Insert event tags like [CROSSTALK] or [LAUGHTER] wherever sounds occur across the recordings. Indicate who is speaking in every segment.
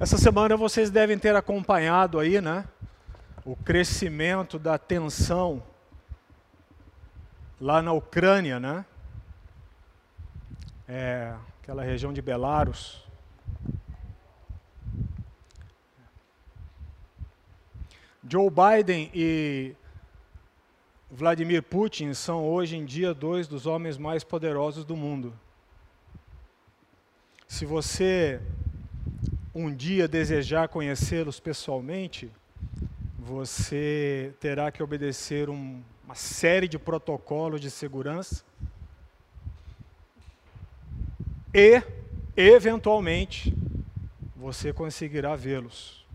Speaker 1: Essa semana vocês devem ter acompanhado aí, né? O crescimento da tensão lá na Ucrânia, né? É, aquela região de Belarus. Joe Biden e Vladimir Putin são hoje em dia dois dos homens mais poderosos do mundo. Se você um dia desejar conhecê-los pessoalmente, você terá que obedecer um, uma série de protocolos de segurança e, eventualmente, você conseguirá vê-los,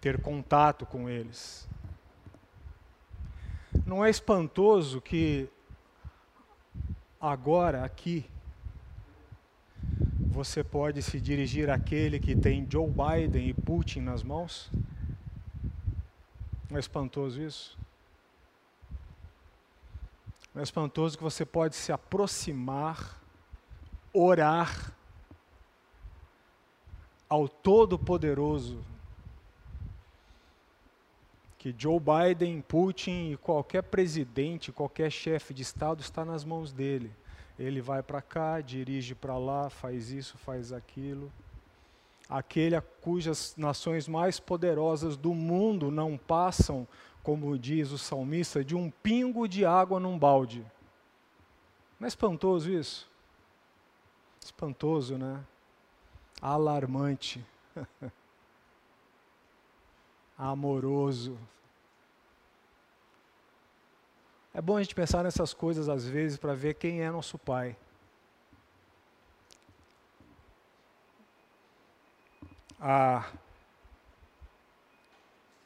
Speaker 1: ter contato com eles. Não é espantoso que agora, aqui, você pode se dirigir àquele que tem Joe Biden e Putin nas mãos? Não é espantoso isso? Não é espantoso que você pode se aproximar, orar ao Todo-Poderoso, que Joe Biden, Putin e qualquer presidente, qualquer chefe de Estado está nas mãos dele. Ele vai para cá, dirige para lá, faz isso, faz aquilo. Aquele cujas nações mais poderosas do mundo não passam, como diz o salmista, de um pingo de água num balde. Não é espantoso isso? Espantoso, né? Alarmante. [LAUGHS] Amoroso. É bom a gente pensar nessas coisas às vezes para ver quem é nosso Pai.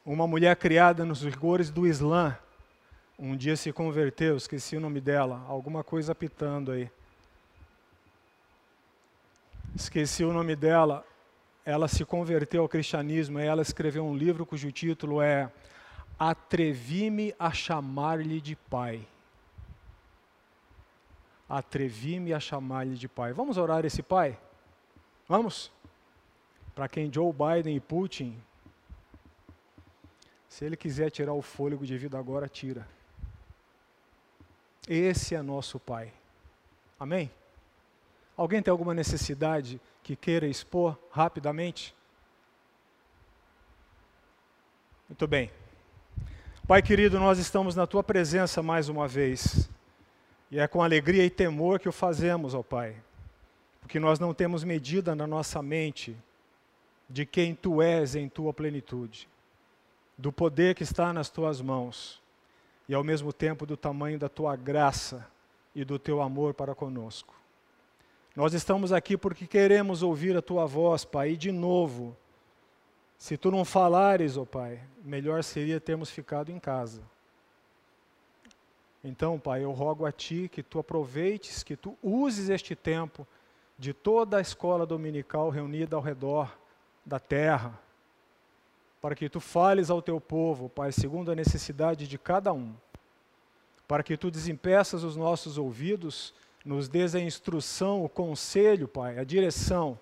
Speaker 1: Uma mulher criada nos rigores do Islã, um dia se converteu, esqueci o nome dela, alguma coisa apitando aí. Esqueci o nome dela. Ela se converteu ao cristianismo e ela escreveu um livro cujo título é Atrevi-me a chamar-lhe de pai. Atrevi-me a chamar-lhe de pai. Vamos orar esse pai? Vamos? Para quem Joe Biden e Putin, se ele quiser tirar o fôlego de vida agora, tira. Esse é nosso pai. Amém? Alguém tem alguma necessidade que queira expor rapidamente? Muito bem. Pai querido, nós estamos na tua presença mais uma vez. E é com alegria e temor que o fazemos, ó Pai. Porque nós não temos medida na nossa mente de quem tu és em tua plenitude, do poder que está nas tuas mãos e ao mesmo tempo do tamanho da tua graça e do teu amor para conosco. Nós estamos aqui porque queremos ouvir a tua voz, Pai, e de novo se tu não falares, ó oh Pai, melhor seria termos ficado em casa. Então, Pai, eu rogo a Ti que Tu aproveites, que Tu uses este tempo de toda a escola dominical reunida ao redor da terra, para que Tu fales ao Teu povo, Pai, segundo a necessidade de cada um, para que Tu desempeças os nossos ouvidos, nos dês a instrução, o conselho, Pai, a direção,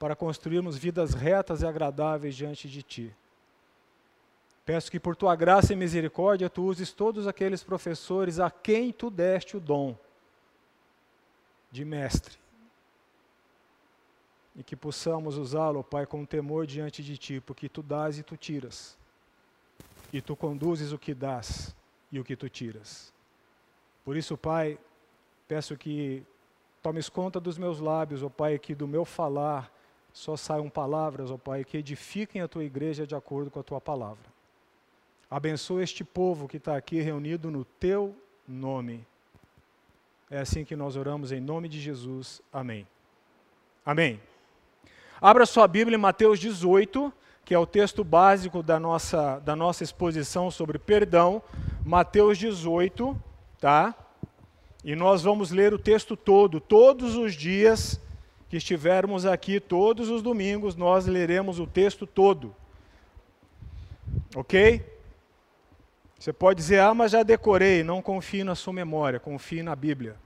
Speaker 1: para construirmos vidas retas e agradáveis diante de Ti. Peço que por Tua graça e misericórdia Tu uses todos aqueles professores a quem Tu deste o dom de mestre. E que possamos usá-lo, Pai, com temor diante de Ti, porque Tu dás e Tu tiras. E Tu conduzes o que dás e o que Tu tiras. Por isso, Pai, peço que tomes conta dos meus lábios, ó oh Pai, que do meu falar só saiam palavras, ó Pai, que edifiquem a tua igreja de acordo com a tua palavra. Abençoa este povo que está aqui reunido no teu nome. É assim que nós oramos em nome de Jesus. Amém. Amém. Abra sua Bíblia em Mateus 18, que é o texto básico da nossa, da nossa exposição sobre perdão. Mateus 18, tá? E nós vamos ler o texto todo, todos os dias que estivermos aqui todos os domingos, nós leremos o texto todo. Ok? Você pode dizer, ah, mas já decorei. Não confie na sua memória, confie na Bíblia.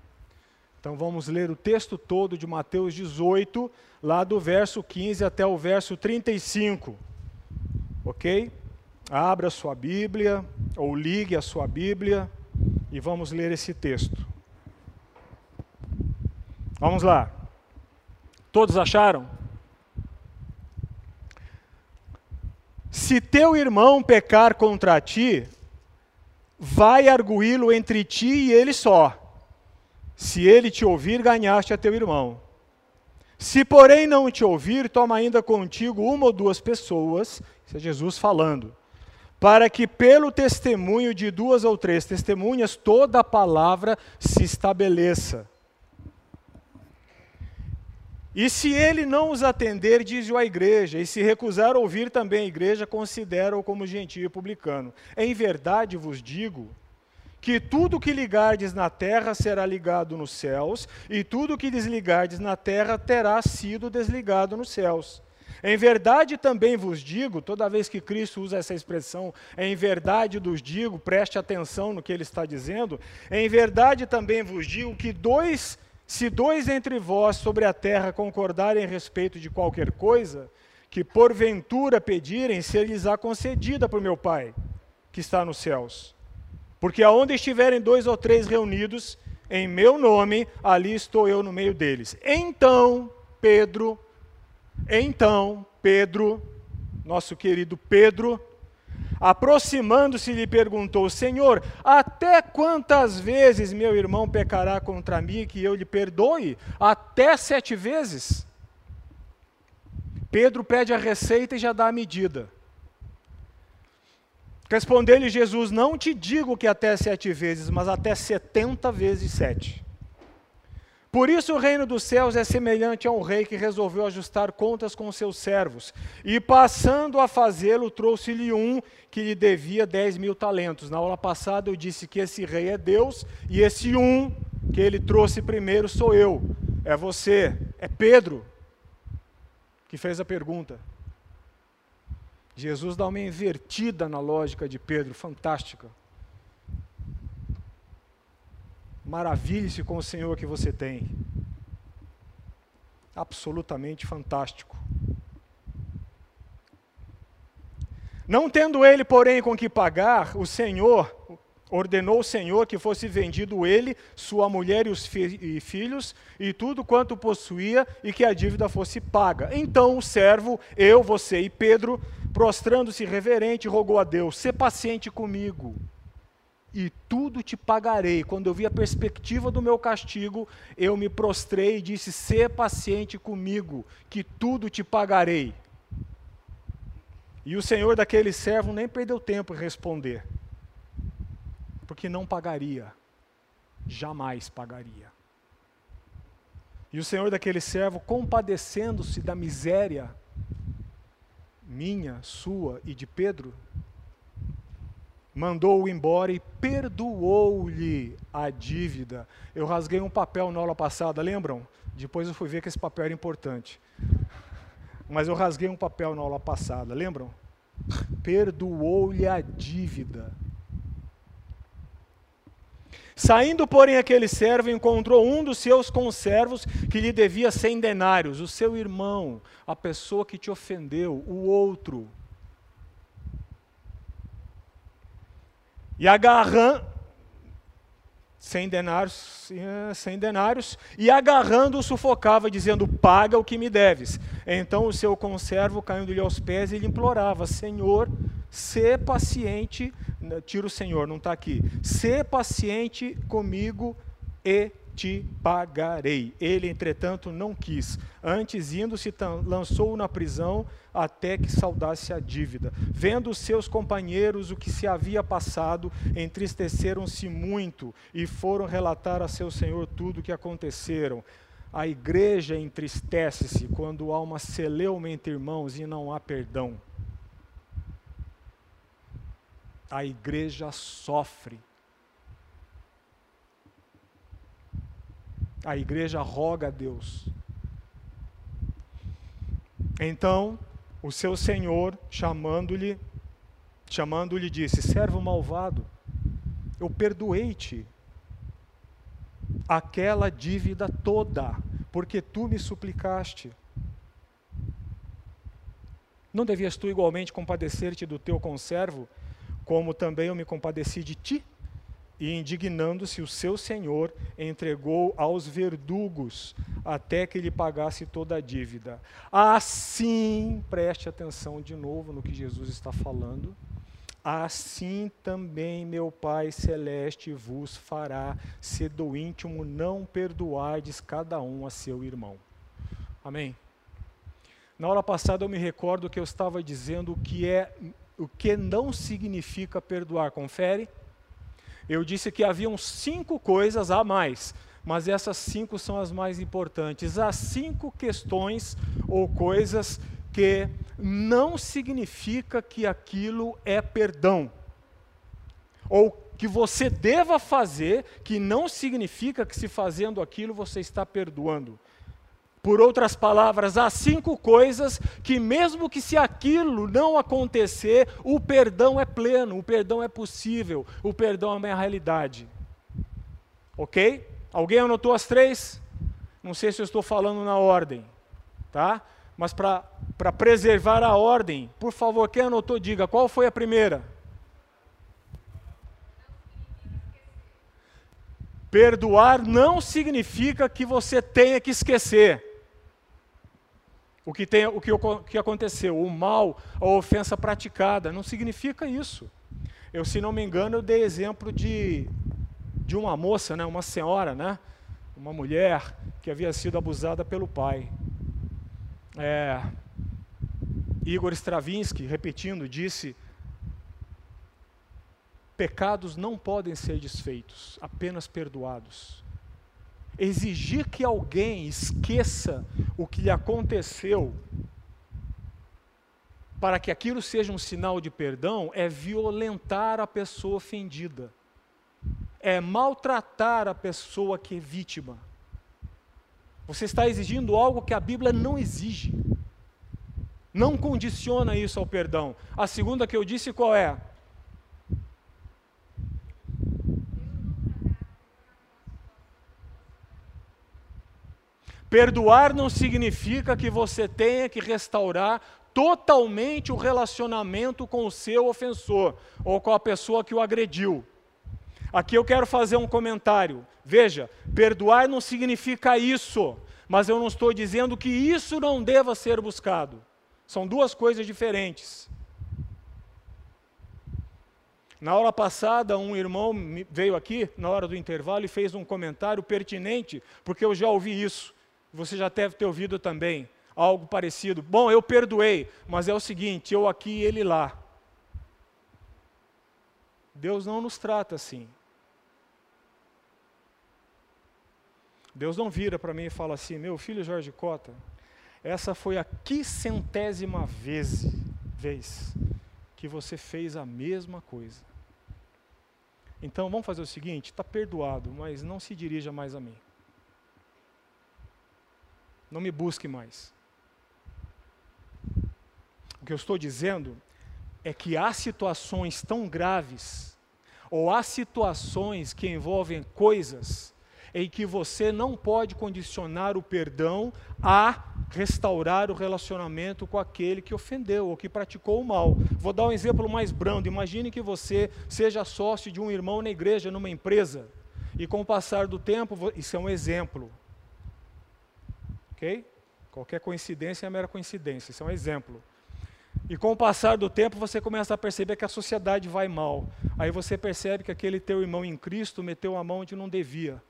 Speaker 1: Então vamos ler o texto todo de Mateus 18, lá do verso 15 até o verso 35. Ok? Abra sua Bíblia, ou ligue a sua Bíblia, e vamos ler esse texto. Vamos lá. Todos acharam? Se teu irmão pecar contra ti, vai arguí-lo entre ti e ele só. Se ele te ouvir, ganhaste a teu irmão. Se, porém, não te ouvir, toma ainda contigo uma ou duas pessoas, isso é Jesus falando, para que pelo testemunho de duas ou três testemunhas toda a palavra se estabeleça. E se ele não os atender, diz-o à igreja, e se recusar ouvir também a igreja, considera-o como gentio e publicano. Em verdade vos digo que tudo que ligardes na terra será ligado nos céus, e tudo que desligardes na terra terá sido desligado nos céus. Em verdade também vos digo, toda vez que Cristo usa essa expressão, em verdade vos digo, preste atenção no que ele está dizendo, em verdade também vos digo que dois, se dois entre vós sobre a terra concordarem a respeito de qualquer coisa, que porventura pedirem, ser-lhes-á concedida por meu Pai, que está nos céus. Porque aonde estiverem dois ou três reunidos em meu nome, ali estou eu no meio deles. Então, Pedro, então, Pedro, nosso querido Pedro, aproximando-se, lhe perguntou: Senhor, até quantas vezes meu irmão pecará contra mim que eu lhe perdoe? Até sete vezes? Pedro pede a receita e já dá a medida. Respondeu-lhe Jesus: Não te digo que até sete vezes, mas até setenta vezes sete. Por isso o reino dos céus é semelhante a um rei que resolveu ajustar contas com seus servos. E passando a fazê-lo, trouxe-lhe um que lhe devia dez mil talentos. Na aula passada eu disse que esse rei é Deus, e esse um que ele trouxe primeiro sou eu. É você, é Pedro, que fez a pergunta. Jesus dá uma invertida na lógica de Pedro, fantástica. Maravilhe-se com o Senhor que você tem. Absolutamente fantástico. Não tendo ele, porém, com que pagar, o Senhor ordenou o Senhor que fosse vendido ele, sua mulher e os fi e filhos, e tudo quanto possuía, e que a dívida fosse paga. Então o servo, eu, você e Pedro, prostrando-se reverente, rogou a Deus: "Sê paciente comigo, e tudo te pagarei". Quando eu vi a perspectiva do meu castigo, eu me prostrei e disse: "Sê paciente comigo, que tudo te pagarei". E o senhor daquele servo nem perdeu tempo em responder, porque não pagaria, jamais pagaria. E o senhor daquele servo, compadecendo-se da miséria minha, sua e de Pedro, mandou-o embora e perdoou-lhe a dívida. Eu rasguei um papel na aula passada, lembram? Depois eu fui ver que esse papel era importante. Mas eu rasguei um papel na aula passada, lembram? Perdoou-lhe a dívida. Saindo, porém, aquele servo encontrou um dos seus conservos que lhe devia cem denários, o seu irmão, a pessoa que te ofendeu, o outro. E agarrando, cem denários, cem denários, e agarrando o sufocava, dizendo, paga o que me deves. Então o seu conservo, caindo-lhe aos pés, ele implorava, Senhor, Ser paciente, tira o Senhor, não está aqui. Ser paciente comigo e te pagarei. Ele, entretanto, não quis. Antes, indo-se, lançou-o na prisão até que saudasse a dívida. Vendo os seus companheiros o que se havia passado, entristeceram-se muito e foram relatar a seu senhor tudo o que aconteceram. A igreja entristece-se quando há uma celeuma entre irmãos e não há perdão a igreja sofre. A igreja roga a Deus. Então, o seu senhor, chamando-lhe, chamando-lhe, disse: Servo malvado, eu perdoei-te aquela dívida toda, porque tu me suplicaste. Não devias tu igualmente compadecer-te do teu conservo, como também eu me compadeci de ti? E indignando-se, o seu senhor entregou aos verdugos até que lhe pagasse toda a dívida. Assim, preste atenção de novo no que Jesus está falando. Assim também meu Pai Celeste vos fará, se do íntimo não perdoardes cada um a seu irmão. Amém? Na hora passada eu me recordo que eu estava dizendo o que é o que não significa perdoar. Confere? Eu disse que haviam cinco coisas a mais, mas essas cinco são as mais importantes. Há cinco questões ou coisas que não significa que aquilo é perdão. Ou que você deva fazer, que não significa que se fazendo aquilo você está perdoando. Por outras palavras, há cinco coisas que, mesmo que se aquilo não acontecer, o perdão é pleno, o perdão é possível, o perdão é uma realidade. Ok? Alguém anotou as três? Não sei se eu estou falando na ordem, tá? Mas para preservar a ordem, por favor, quem anotou, diga qual foi a primeira? Perdoar não significa que você tenha que esquecer o que, tem, o que, o que aconteceu, o mal, a ofensa praticada, não significa isso. Eu, se não me engano, eu dei exemplo de, de uma moça, né, uma senhora, né, uma mulher que havia sido abusada pelo pai. É, Igor Stravinsky, repetindo, disse: pecados não podem ser desfeitos, apenas perdoados exigir que alguém esqueça o que lhe aconteceu para que aquilo seja um sinal de perdão é violentar a pessoa ofendida, é maltratar a pessoa que é vítima. Você está exigindo algo que a Bíblia não exige. Não condiciona isso ao perdão. A segunda que eu disse qual é? Perdoar não significa que você tenha que restaurar totalmente o relacionamento com o seu ofensor ou com a pessoa que o agrediu. Aqui eu quero fazer um comentário. Veja, perdoar não significa isso, mas eu não estou dizendo que isso não deva ser buscado. São duas coisas diferentes. Na hora passada, um irmão veio aqui, na hora do intervalo, e fez um comentário pertinente, porque eu já ouvi isso você já deve ter ouvido também algo parecido. Bom, eu perdoei, mas é o seguinte, eu aqui e ele lá. Deus não nos trata assim. Deus não vira para mim e fala assim: meu filho Jorge Cota, essa foi a quicentésima vez, vez que você fez a mesma coisa. Então vamos fazer o seguinte: está perdoado, mas não se dirija mais a mim. Não me busque mais. O que eu estou dizendo é que há situações tão graves, ou há situações que envolvem coisas em que você não pode condicionar o perdão a restaurar o relacionamento com aquele que ofendeu ou que praticou o mal. Vou dar um exemplo mais brando. Imagine que você seja sócio de um irmão na igreja, numa empresa, e com o passar do tempo, isso é um exemplo. Ok? Qualquer coincidência é mera coincidência, isso é um exemplo. E com o passar do tempo você começa a perceber que a sociedade vai mal. Aí você percebe que aquele teu irmão em Cristo meteu a mão onde não devia.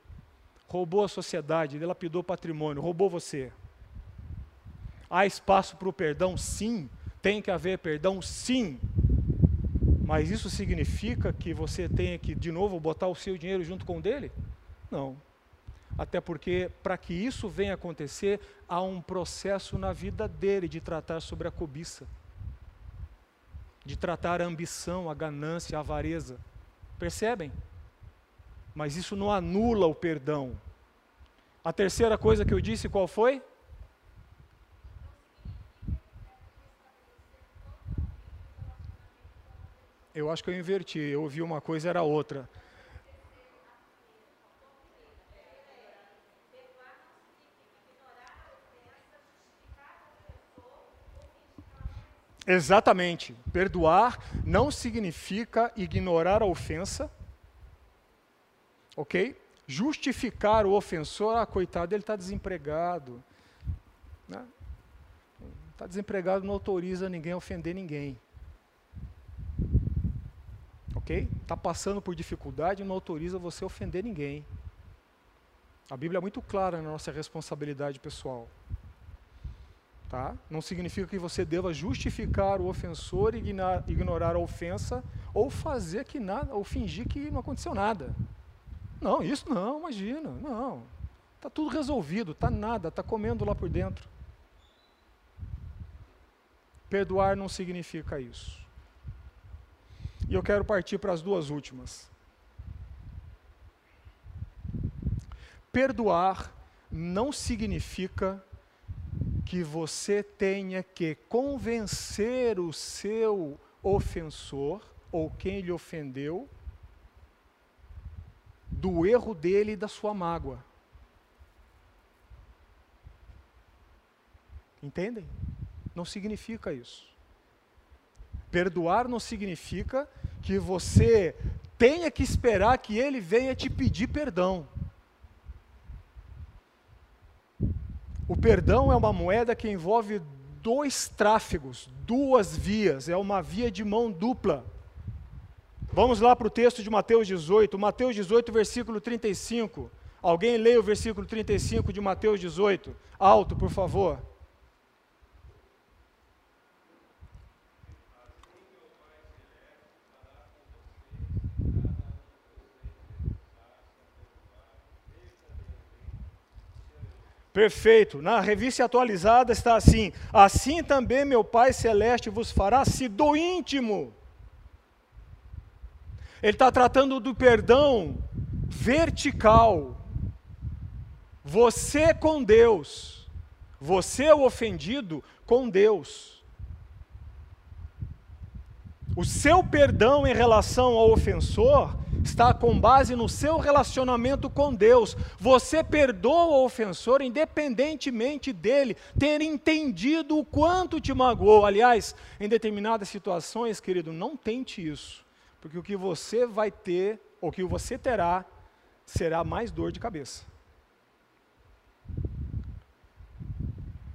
Speaker 1: Roubou a sociedade, dilapidou o patrimônio, roubou você. Há espaço para o perdão? Sim. Tem que haver perdão? Sim. Mas isso significa que você tenha que, de novo, botar o seu dinheiro junto com o dele? Não. Até porque, para que isso venha acontecer, há um processo na vida dele de tratar sobre a cobiça, de tratar a ambição, a ganância, a avareza. Percebem? mas isso não anula o perdão. A terceira coisa que eu disse, qual foi? Eu acho que eu inverti, eu ouvi uma coisa era outra. Exatamente. Perdoar não significa ignorar a ofensa, ok? Justificar o ofensor, ah, coitado, ele está desempregado. Está né? Tá desempregado, não autoriza ninguém a ofender ninguém. Ok? Está passando por dificuldade, não autoriza você a ofender ninguém. A Bíblia é muito clara na nossa responsabilidade pessoal. Tá? Não significa que você deva justificar o ofensor e ignorar a ofensa ou fazer que nada, ou fingir que não aconteceu nada. Não, isso não, imagina, não. Está tudo resolvido, está nada, está comendo lá por dentro. Perdoar não significa isso. E eu quero partir para as duas últimas. Perdoar não significa que você tenha que convencer o seu ofensor ou quem lhe ofendeu do erro dele e da sua mágoa. Entendem? Não significa isso. Perdoar não significa que você tenha que esperar que ele venha te pedir perdão. O perdão é uma moeda que envolve dois tráfegos, duas vias, é uma via de mão dupla. Vamos lá para o texto de Mateus 18, Mateus 18, versículo 35. Alguém leia o versículo 35 de Mateus 18. Alto, por favor. Perfeito. Na revista atualizada está assim: Assim também meu Pai Celeste vos fará se do íntimo. Ele está tratando do perdão vertical. Você com Deus. Você o ofendido com Deus. O seu perdão em relação ao ofensor está com base no seu relacionamento com Deus. Você perdoa o ofensor independentemente dele ter entendido o quanto te magoou. Aliás, em determinadas situações, querido, não tente isso, porque o que você vai ter, ou que você terá, será mais dor de cabeça.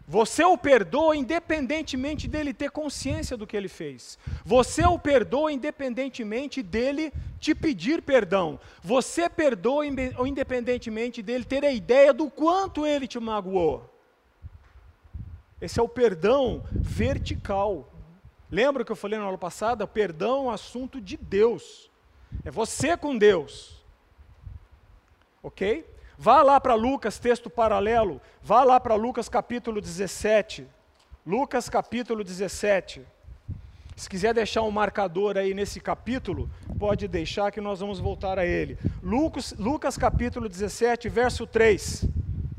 Speaker 1: Você o perdoa independentemente dele ter consciência do que ele fez. Você o perdoa independentemente dele te pedir perdão. Você perdoa independentemente dele ter a ideia do quanto ele te magoou. Esse é o perdão vertical. Lembra que eu falei na aula passada? Perdão é um assunto de Deus. É você com Deus. Ok? Vá lá para Lucas, texto paralelo. Vá lá para Lucas capítulo 17. Lucas capítulo 17. Se quiser deixar um marcador aí nesse capítulo, pode deixar que nós vamos voltar a ele. Lucas, Lucas capítulo 17, verso 3.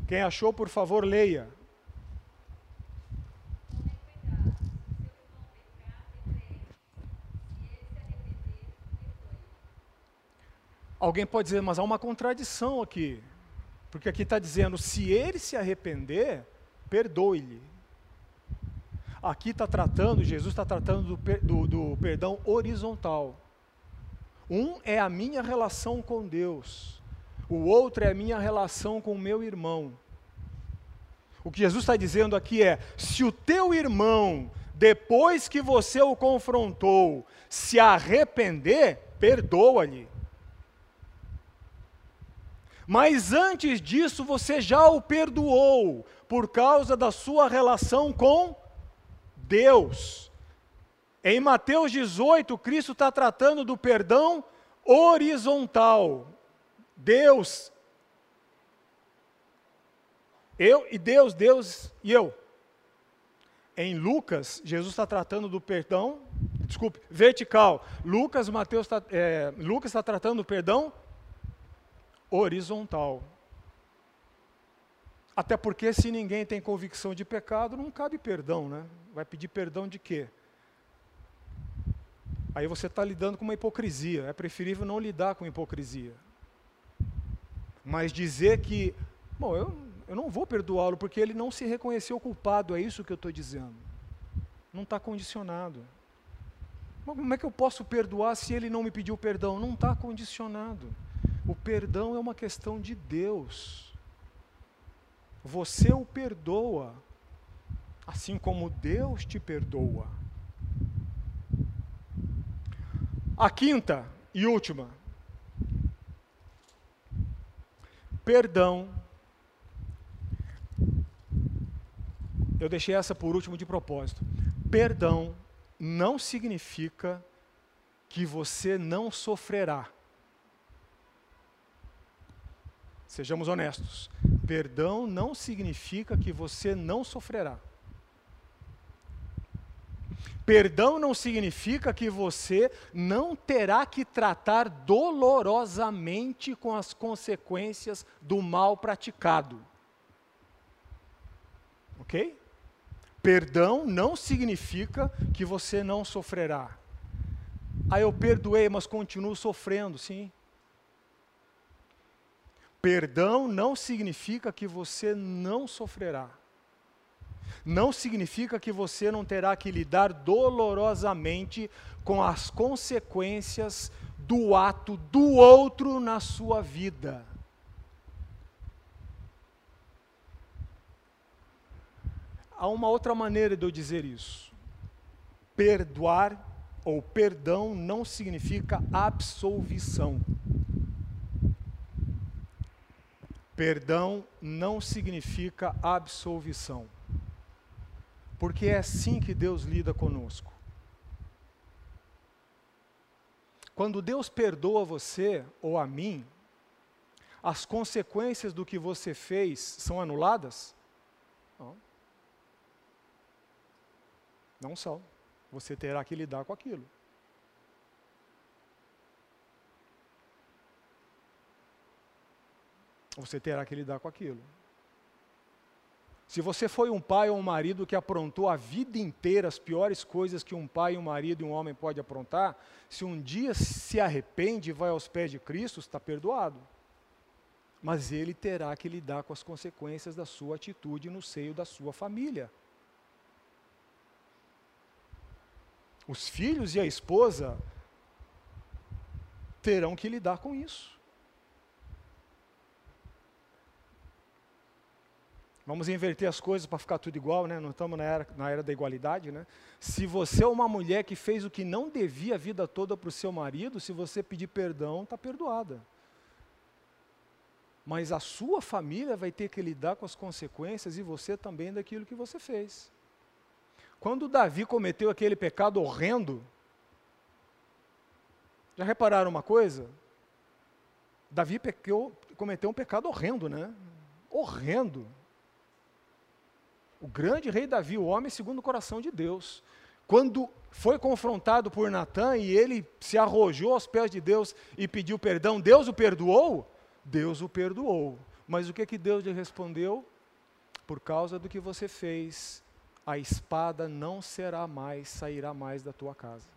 Speaker 1: Quem achou, por favor, leia. Alguém pode dizer, mas há uma contradição aqui. Porque aqui está dizendo: se ele se arrepender, perdoe-lhe. Aqui está tratando, Jesus está tratando do, do, do perdão horizontal. Um é a minha relação com Deus, o outro é a minha relação com o meu irmão. O que Jesus está dizendo aqui é: se o teu irmão, depois que você o confrontou, se arrepender, perdoa-lhe. Mas antes disso você já o perdoou por causa da sua relação com Deus. Em Mateus 18, Cristo está tratando do perdão horizontal. Deus, eu e Deus, Deus e eu. Em Lucas, Jesus está tratando do perdão, desculpe, vertical. Lucas, Mateus tá, é, Lucas está tratando do perdão horizontal. Até porque se ninguém tem convicção de pecado, não cabe perdão, né? Vai pedir perdão de quê? Aí você está lidando com uma hipocrisia. É preferível não lidar com hipocrisia. Mas dizer que, bom, eu, eu não vou perdoá-lo porque ele não se reconheceu culpado, é isso que eu estou dizendo. Não está condicionado. Como é que eu posso perdoar se ele não me pediu perdão? Não está condicionado. O perdão é uma questão de Deus. Você o perdoa, assim como Deus te perdoa. A quinta e última. Perdão. Eu deixei essa por último de propósito. Perdão não significa que você não sofrerá. Sejamos honestos. Perdão não significa que você não sofrerá. Perdão não significa que você não terá que tratar dolorosamente com as consequências do mal praticado. Ok? Perdão não significa que você não sofrerá. Ah, eu perdoei, mas continuo sofrendo, sim. Perdão não significa que você não sofrerá. Não significa que você não terá que lidar dolorosamente com as consequências do ato do outro na sua vida. há uma outra maneira de eu dizer isso. Perdoar ou perdão não significa absolvição. Perdão não significa absolvição. Porque é assim que Deus lida conosco. Quando Deus perdoa você ou a mim, as consequências do que você fez são anuladas? Não. Não são. Você terá que lidar com aquilo. Você terá que lidar com aquilo. Se você foi um pai ou um marido que aprontou a vida inteira as piores coisas que um pai, um marido e um homem pode aprontar, se um dia se arrepende e vai aos pés de Cristo, está perdoado. Mas ele terá que lidar com as consequências da sua atitude no seio da sua família. Os filhos e a esposa terão que lidar com isso. Vamos inverter as coisas para ficar tudo igual, né? Não estamos na era, na era da igualdade, né? Se você é uma mulher que fez o que não devia a vida toda para o seu marido, se você pedir perdão, está perdoada. Mas a sua família vai ter que lidar com as consequências e você também daquilo que você fez. Quando Davi cometeu aquele pecado horrendo, já repararam uma coisa? Davi cometeu um pecado horrendo, né? Horrendo. O grande rei Davi, o homem segundo o coração de Deus, quando foi confrontado por Natã e ele se arrojou aos pés de Deus e pediu perdão, Deus o perdoou? Deus o perdoou. Mas o que que Deus lhe respondeu? Por causa do que você fez, a espada não será mais, sairá mais da tua casa.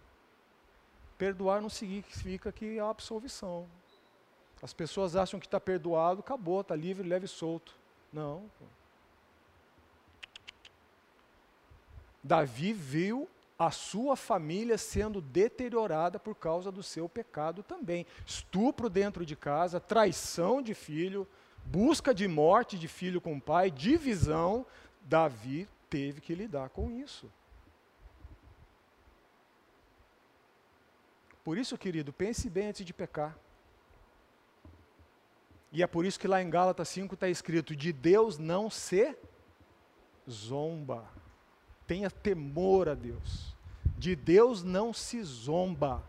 Speaker 1: Perdoar não significa que há absolvição. As pessoas acham que está perdoado, acabou, está livre, leve e solto. Não. Davi viu a sua família sendo deteriorada por causa do seu pecado também. Estupro dentro de casa, traição de filho, busca de morte de filho com pai, divisão. Davi teve que lidar com isso. Por isso, querido, pense bem antes de pecar. E é por isso que lá em Gálatas 5 está escrito: de Deus não se zomba. Tenha temor a Deus. De Deus não se zomba.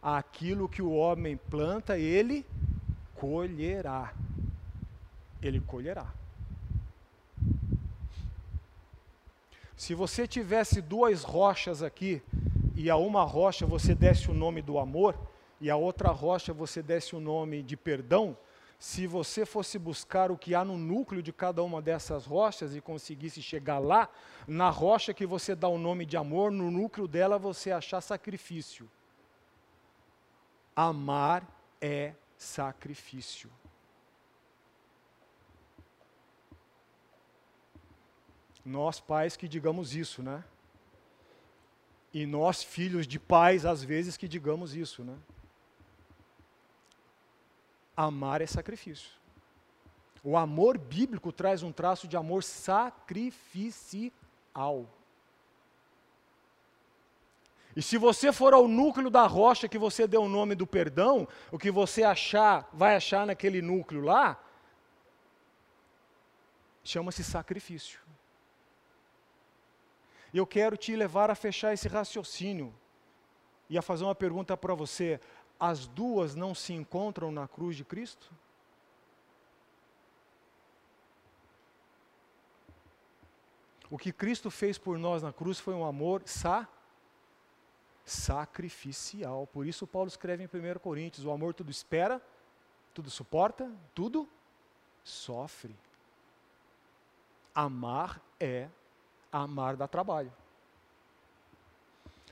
Speaker 1: Aquilo que o homem planta, ele colherá. Ele colherá. Se você tivesse duas rochas aqui, e a uma rocha você desse o nome do amor, e a outra rocha você desse o nome de perdão, se você fosse buscar o que há no núcleo de cada uma dessas rochas e conseguisse chegar lá, na rocha que você dá o nome de amor, no núcleo dela você achar sacrifício. Amar é sacrifício. Nós pais que digamos isso, né? E nós, filhos de pais, às vezes que digamos isso, né? Amar é sacrifício. O amor bíblico traz um traço de amor sacrificial. E se você for ao núcleo da rocha que você deu o nome do perdão, o que você achar, vai achar naquele núcleo lá, chama-se sacrifício. E eu quero te levar a fechar esse raciocínio e a fazer uma pergunta para você: as duas não se encontram na cruz de Cristo? O que Cristo fez por nós na cruz foi um amor sa sacrificial. Por isso Paulo escreve em 1 Coríntios: o amor tudo espera, tudo suporta, tudo sofre. Amar é amar dá trabalho.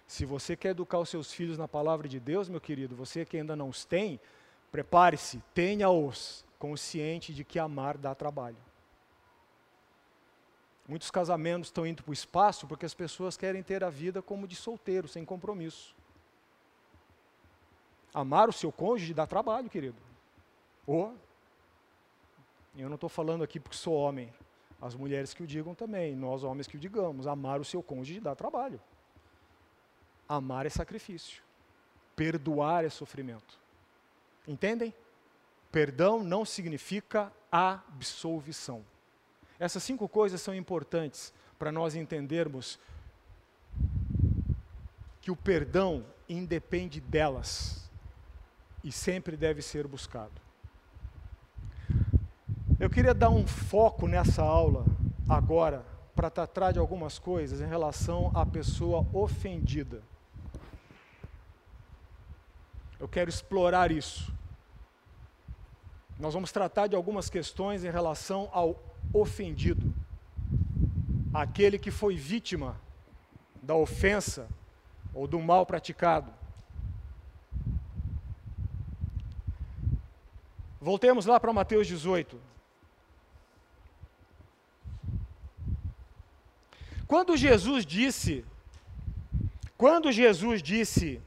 Speaker 1: Se você quer educar os seus filhos na palavra de Deus, meu querido, você que ainda não os tem, prepare-se, tenha-os consciente de que amar dá trabalho. Muitos casamentos estão indo para o espaço porque as pessoas querem ter a vida como de solteiro, sem compromisso. Amar o seu cônjuge dá trabalho, querido. Ou, eu não estou falando aqui porque sou homem, as mulheres que o digam também, nós homens que o digamos, amar o seu cônjuge dá trabalho. Amar é sacrifício. Perdoar é sofrimento. Entendem? Perdão não significa absolvição. Essas cinco coisas são importantes para nós entendermos que o perdão independe delas e sempre deve ser buscado. Eu queria dar um foco nessa aula agora para tratar de algumas coisas em relação à pessoa ofendida. Eu quero explorar isso. Nós vamos tratar de algumas questões em relação ao ofendido, aquele que foi vítima da ofensa ou do mal praticado. Voltemos lá para Mateus 18. Quando Jesus disse, quando Jesus disse,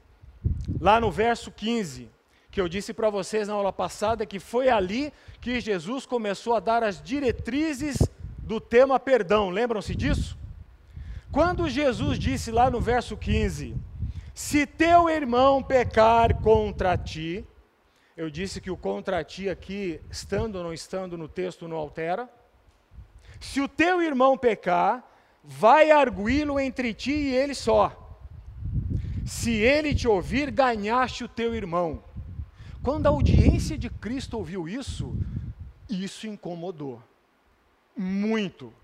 Speaker 1: lá no verso 15, que eu disse para vocês na aula passada, que foi ali que Jesus começou a dar as diretrizes do tema perdão, lembram-se disso? Quando Jesus disse lá no verso 15: Se teu irmão pecar contra ti, eu disse que o contra ti aqui, estando ou não estando no texto, não altera. Se o teu irmão pecar, vai arguí-lo entre ti e ele só. Se ele te ouvir, ganhaste o teu irmão. Quando a audiência de Cristo ouviu isso, isso incomodou muito.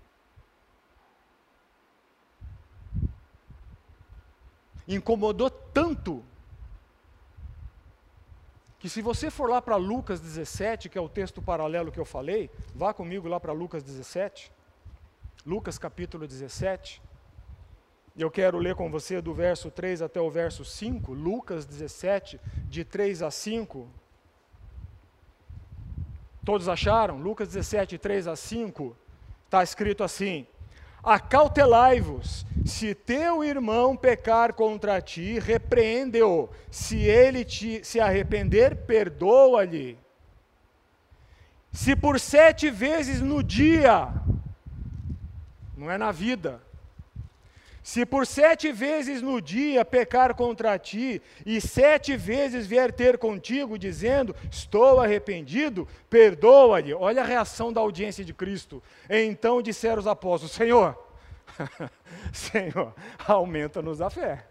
Speaker 1: Incomodou tanto que se você for lá para Lucas 17, que é o texto paralelo que eu falei, vá comigo lá para Lucas 17. Lucas capítulo 17. Eu quero ler com você do verso 3 até o verso 5, Lucas 17, de 3 a 5. Todos acharam? Lucas 17, 3 a 5. Está escrito assim: Acautelai-vos, se teu irmão pecar contra ti, repreende-o. Se ele te, se arrepender, perdoa-lhe. Se por sete vezes no dia não é na vida. Se por sete vezes no dia pecar contra ti, e sete vezes vier ter contigo, dizendo: Estou arrependido, perdoa-lhe. Olha a reação da audiência de Cristo. Então disseram os apóstolos: Senhor, [LAUGHS] Senhor, aumenta-nos a fé.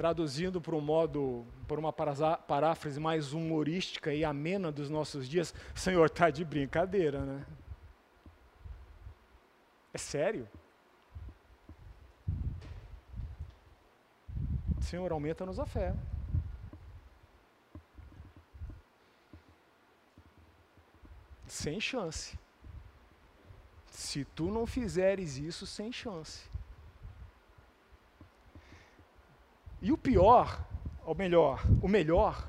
Speaker 1: traduzindo para um modo, por uma paráfrase mais humorística e amena dos nossos dias, Senhor, está de brincadeira, né? É sério? Senhor, aumenta-nos a fé. Sem chance. Se tu não fizeres isso, sem chance. E o pior, ou melhor, o melhor,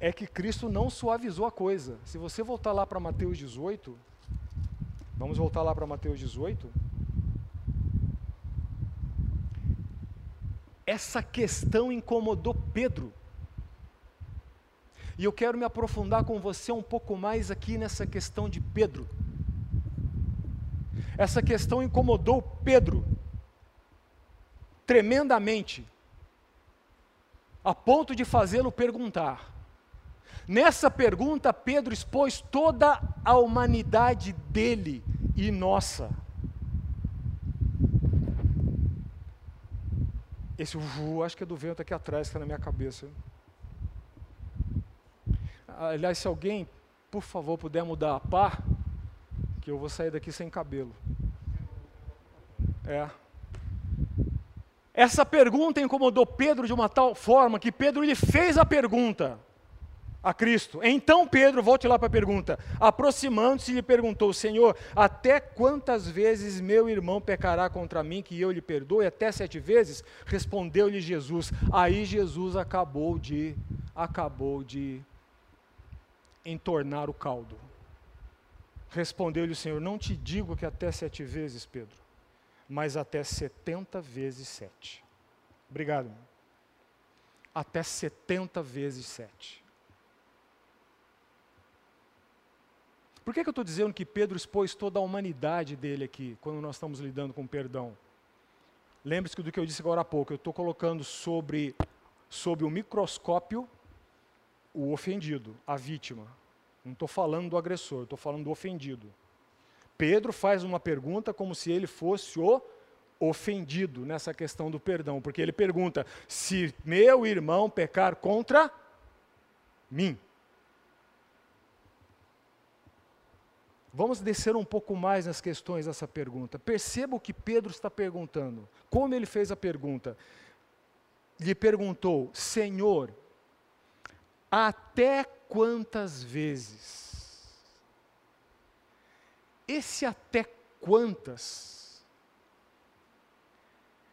Speaker 1: é que Cristo não suavizou a coisa. Se você voltar lá para Mateus 18, Vamos voltar lá para Mateus 18. Essa questão incomodou Pedro. E eu quero me aprofundar com você um pouco mais aqui nessa questão de Pedro. Essa questão incomodou Pedro tremendamente, a ponto de fazê-lo perguntar. Nessa pergunta, Pedro expôs toda a humanidade dele e nossa. Esse uh, acho que é do vento aqui atrás, que está na minha cabeça. Aliás, se alguém, por favor, puder mudar a par, que eu vou sair daqui sem cabelo. É. Essa pergunta incomodou Pedro de uma tal forma que Pedro lhe fez a pergunta a Cristo. Então Pedro, volte lá para a pergunta, aproximando-se, lhe perguntou: Senhor, até quantas vezes meu irmão pecará contra mim que eu lhe perdoe? Até sete vezes? Respondeu-lhe Jesus. Aí Jesus acabou de, acabou de entornar o caldo. Respondeu-lhe o Senhor: Não te digo que até sete vezes, Pedro, mas até setenta vezes sete. Obrigado. Até setenta vezes sete. Por que, que eu estou dizendo que Pedro expôs toda a humanidade dele aqui, quando nós estamos lidando com perdão? Lembre-se do que eu disse agora há pouco, eu estou colocando sobre, sobre o microscópio o ofendido, a vítima. Não estou falando do agressor, estou falando do ofendido. Pedro faz uma pergunta como se ele fosse o ofendido nessa questão do perdão, porque ele pergunta: se meu irmão pecar contra mim, Vamos descer um pouco mais nas questões dessa pergunta. Perceba o que Pedro está perguntando. Como ele fez a pergunta? Lhe perguntou: Senhor, até quantas vezes? Esse até quantas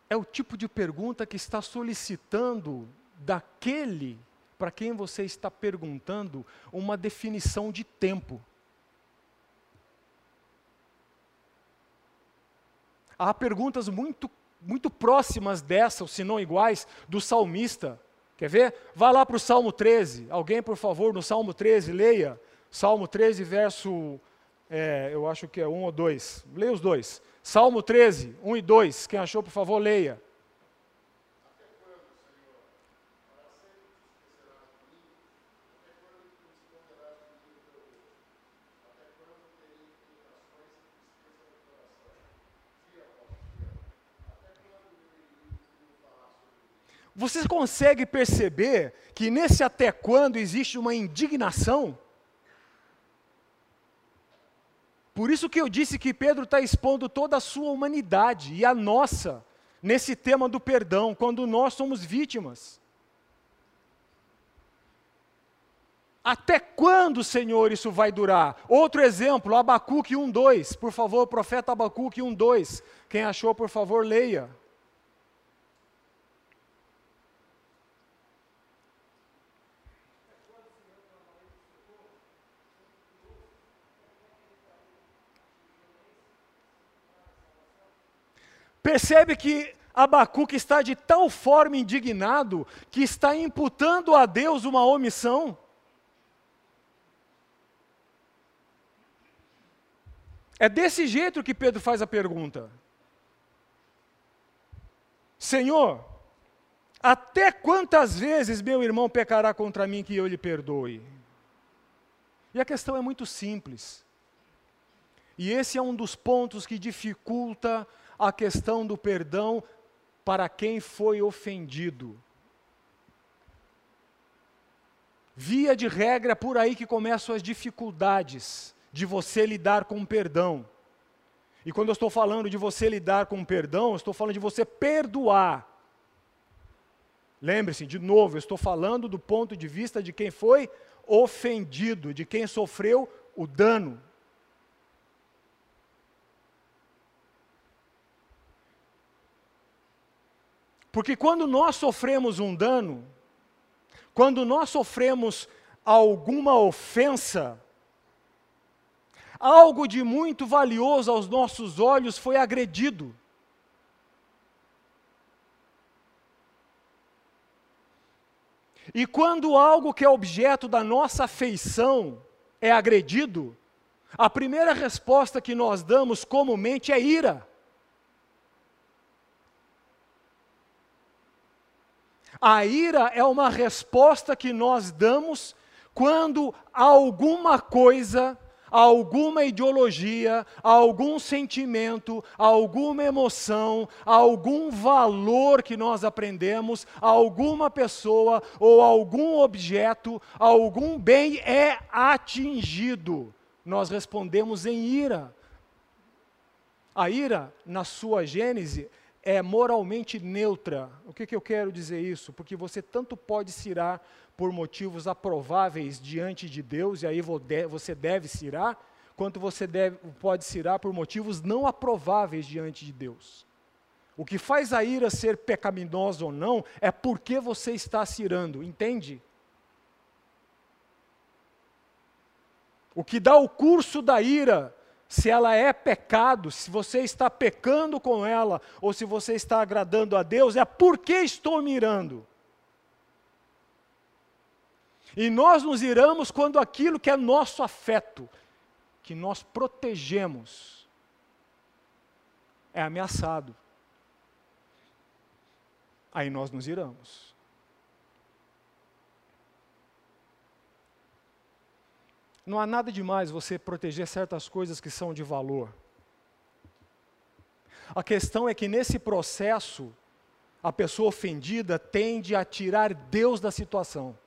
Speaker 1: é o tipo de pergunta que está solicitando daquele para quem você está perguntando uma definição de tempo. Há perguntas muito, muito próximas dessa, ou se não iguais, do salmista. Quer ver? Vá lá para o Salmo 13. Alguém, por favor, no Salmo 13, leia. Salmo 13, verso, é, eu acho que é 1 ou 2. Leia os dois. Salmo 13, 1 e 2. Quem achou, por favor, leia. Você consegue perceber que nesse até quando existe uma indignação? Por isso que eu disse que Pedro está expondo toda a sua humanidade e a nossa nesse tema do perdão, quando nós somos vítimas. Até quando, Senhor, isso vai durar? Outro exemplo, Abacuque 1:2. Por favor, profeta Abacuque 1:2. Quem achou, por favor, leia. Percebe que Abacuque está de tal forma indignado que está imputando a Deus uma omissão. É desse jeito que Pedro faz a pergunta. Senhor, até quantas vezes meu irmão pecará contra mim que eu lhe perdoe? E a questão é muito simples. E esse é um dos pontos que dificulta a questão do perdão para quem foi ofendido. Via de regra, por aí que começam as dificuldades de você lidar com perdão. E quando eu estou falando de você lidar com perdão, eu estou falando de você perdoar. Lembre-se, de novo, eu estou falando do ponto de vista de quem foi ofendido, de quem sofreu o dano. Porque quando nós sofremos um dano, quando nós sofremos alguma ofensa, algo de muito valioso aos nossos olhos foi agredido. E quando algo que é objeto da nossa afeição é agredido, a primeira resposta que nós damos comumente é ira. A ira é uma resposta que nós damos quando alguma coisa, alguma ideologia, algum sentimento, alguma emoção, algum valor que nós aprendemos, alguma pessoa ou algum objeto, algum bem é atingido. Nós respondemos em ira. A ira, na sua gênese, é moralmente neutra. O que, que eu quero dizer isso? Porque você tanto pode se irar por motivos aprováveis diante de Deus, e aí você deve se irar, quanto você deve, pode se irar por motivos não aprováveis diante de Deus. O que faz a ira ser pecaminosa ou não é porque você está se irando, entende? O que dá o curso da ira se ela é pecado, se você está pecando com ela, ou se você está agradando a Deus, é porque estou mirando. E nós nos iramos quando aquilo que é nosso afeto, que nós protegemos, é ameaçado. Aí nós nos iramos. Não há nada demais você proteger certas coisas que são de valor. A questão é que nesse processo, a pessoa ofendida tende a tirar Deus da situação.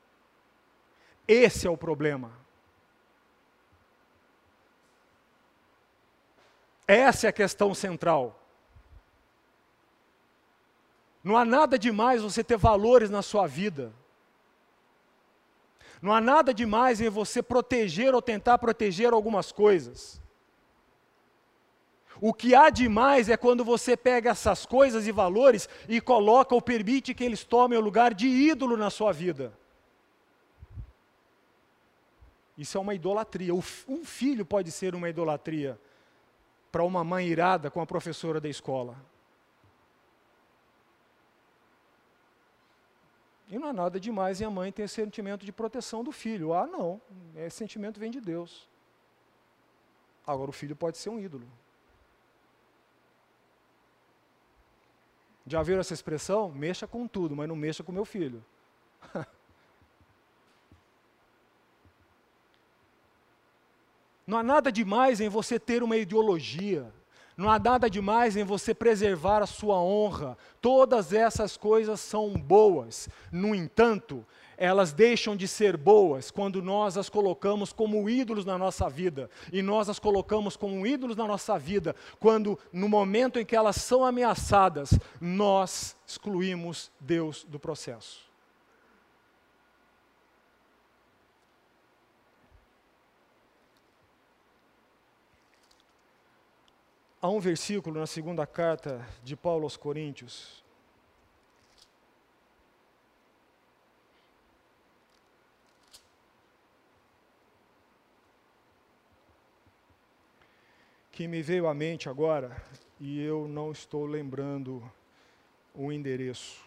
Speaker 1: Esse é o problema. Essa é a questão central. Não há nada demais você ter valores na sua vida. Não há nada demais em você proteger ou tentar proteger algumas coisas. O que há demais é quando você pega essas coisas e valores e coloca ou permite que eles tomem o lugar de ídolo na sua vida. Isso é uma idolatria. Um filho pode ser uma idolatria para uma mãe irada com a professora da escola. E não há nada demais em a mãe ter sentimento de proteção do filho. Ah, não. Esse sentimento vem de Deus. Agora, o filho pode ser um ídolo. Já viram essa expressão? Mexa com tudo, mas não mexa com meu filho. [LAUGHS] não há nada demais em você ter uma ideologia, não há nada demais em você preservar a sua honra. Todas essas coisas são boas. No entanto, elas deixam de ser boas quando nós as colocamos como ídolos na nossa vida. E nós as colocamos como ídolos na nossa vida quando, no momento em que elas são ameaçadas, nós excluímos Deus do processo. Há um versículo na segunda carta de Paulo aos Coríntios. Que me veio à mente agora e eu não estou lembrando o endereço.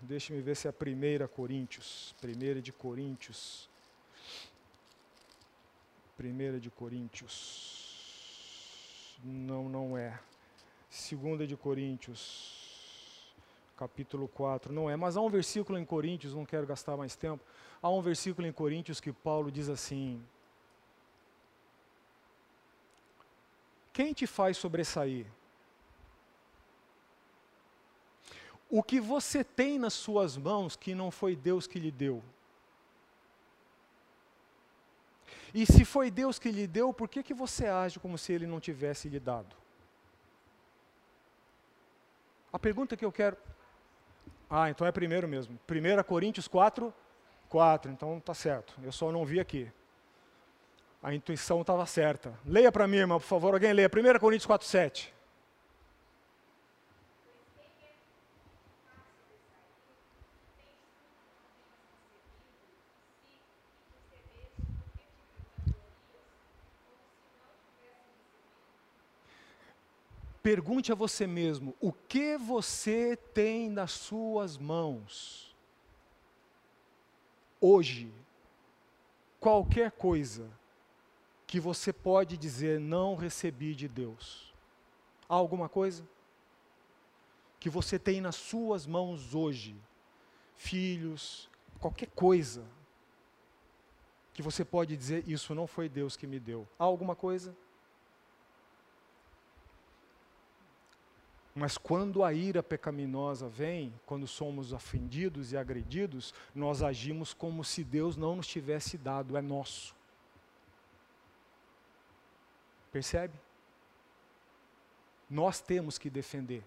Speaker 1: Deixe-me ver se é a primeira Coríntios. Primeira de Coríntios. Primeira de Coríntios. Não, não é. Segunda de Coríntios, capítulo 4, não é. Mas há um versículo em Coríntios, não quero gastar mais tempo. Há um versículo em Coríntios que Paulo diz assim: Quem te faz sobressair? O que você tem nas suas mãos que não foi Deus que lhe deu? E se foi Deus que lhe deu, por que, que você age como se ele não tivesse lhe dado? A pergunta que eu quero. Ah, então é primeiro mesmo. 1 Coríntios 4, 4. Então tá certo. Eu só não vi aqui. A intuição estava certa. Leia para mim, irmão, por favor. Alguém leia. 1 Coríntios 4, 7. Pergunte a você mesmo: o que você tem nas suas mãos? Hoje, qualquer coisa que você pode dizer não recebi de Deus. Há alguma coisa que você tem nas suas mãos hoje? Filhos, qualquer coisa que você pode dizer isso não foi Deus que me deu. Há alguma coisa? Mas quando a ira pecaminosa vem, quando somos ofendidos e agredidos, nós agimos como se Deus não nos tivesse dado, é nosso. Percebe? Nós temos que defender.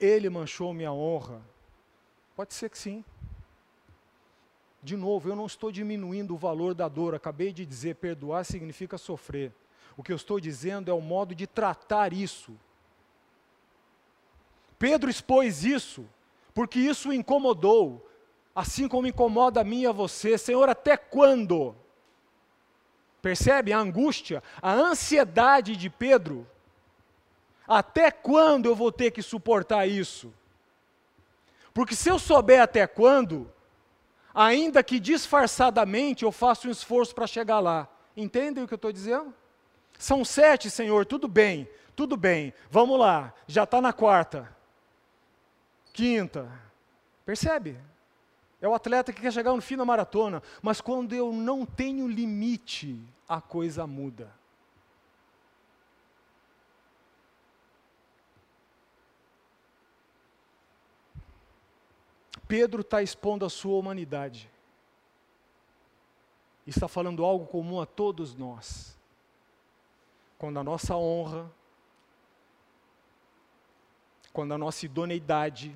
Speaker 1: Ele manchou minha honra. Pode ser que sim. De novo, eu não estou diminuindo o valor da dor. Acabei de dizer, perdoar significa sofrer. O que eu estou dizendo é o modo de tratar isso. Pedro expôs isso, porque isso o incomodou, assim como incomoda a mim e a você. Senhor, até quando? Percebe a angústia, a ansiedade de Pedro? Até quando eu vou ter que suportar isso? Porque se eu souber até quando, ainda que disfarçadamente eu faço um esforço para chegar lá. Entendem o que eu estou dizendo? São sete, Senhor, tudo bem, tudo bem, vamos lá, já está na quarta, quinta. Percebe? É o atleta que quer chegar no fim da maratona, mas quando eu não tenho limite, a coisa muda. Pedro está expondo a sua humanidade. Está falando algo comum a todos nós quando a nossa honra, quando a nossa idoneidade,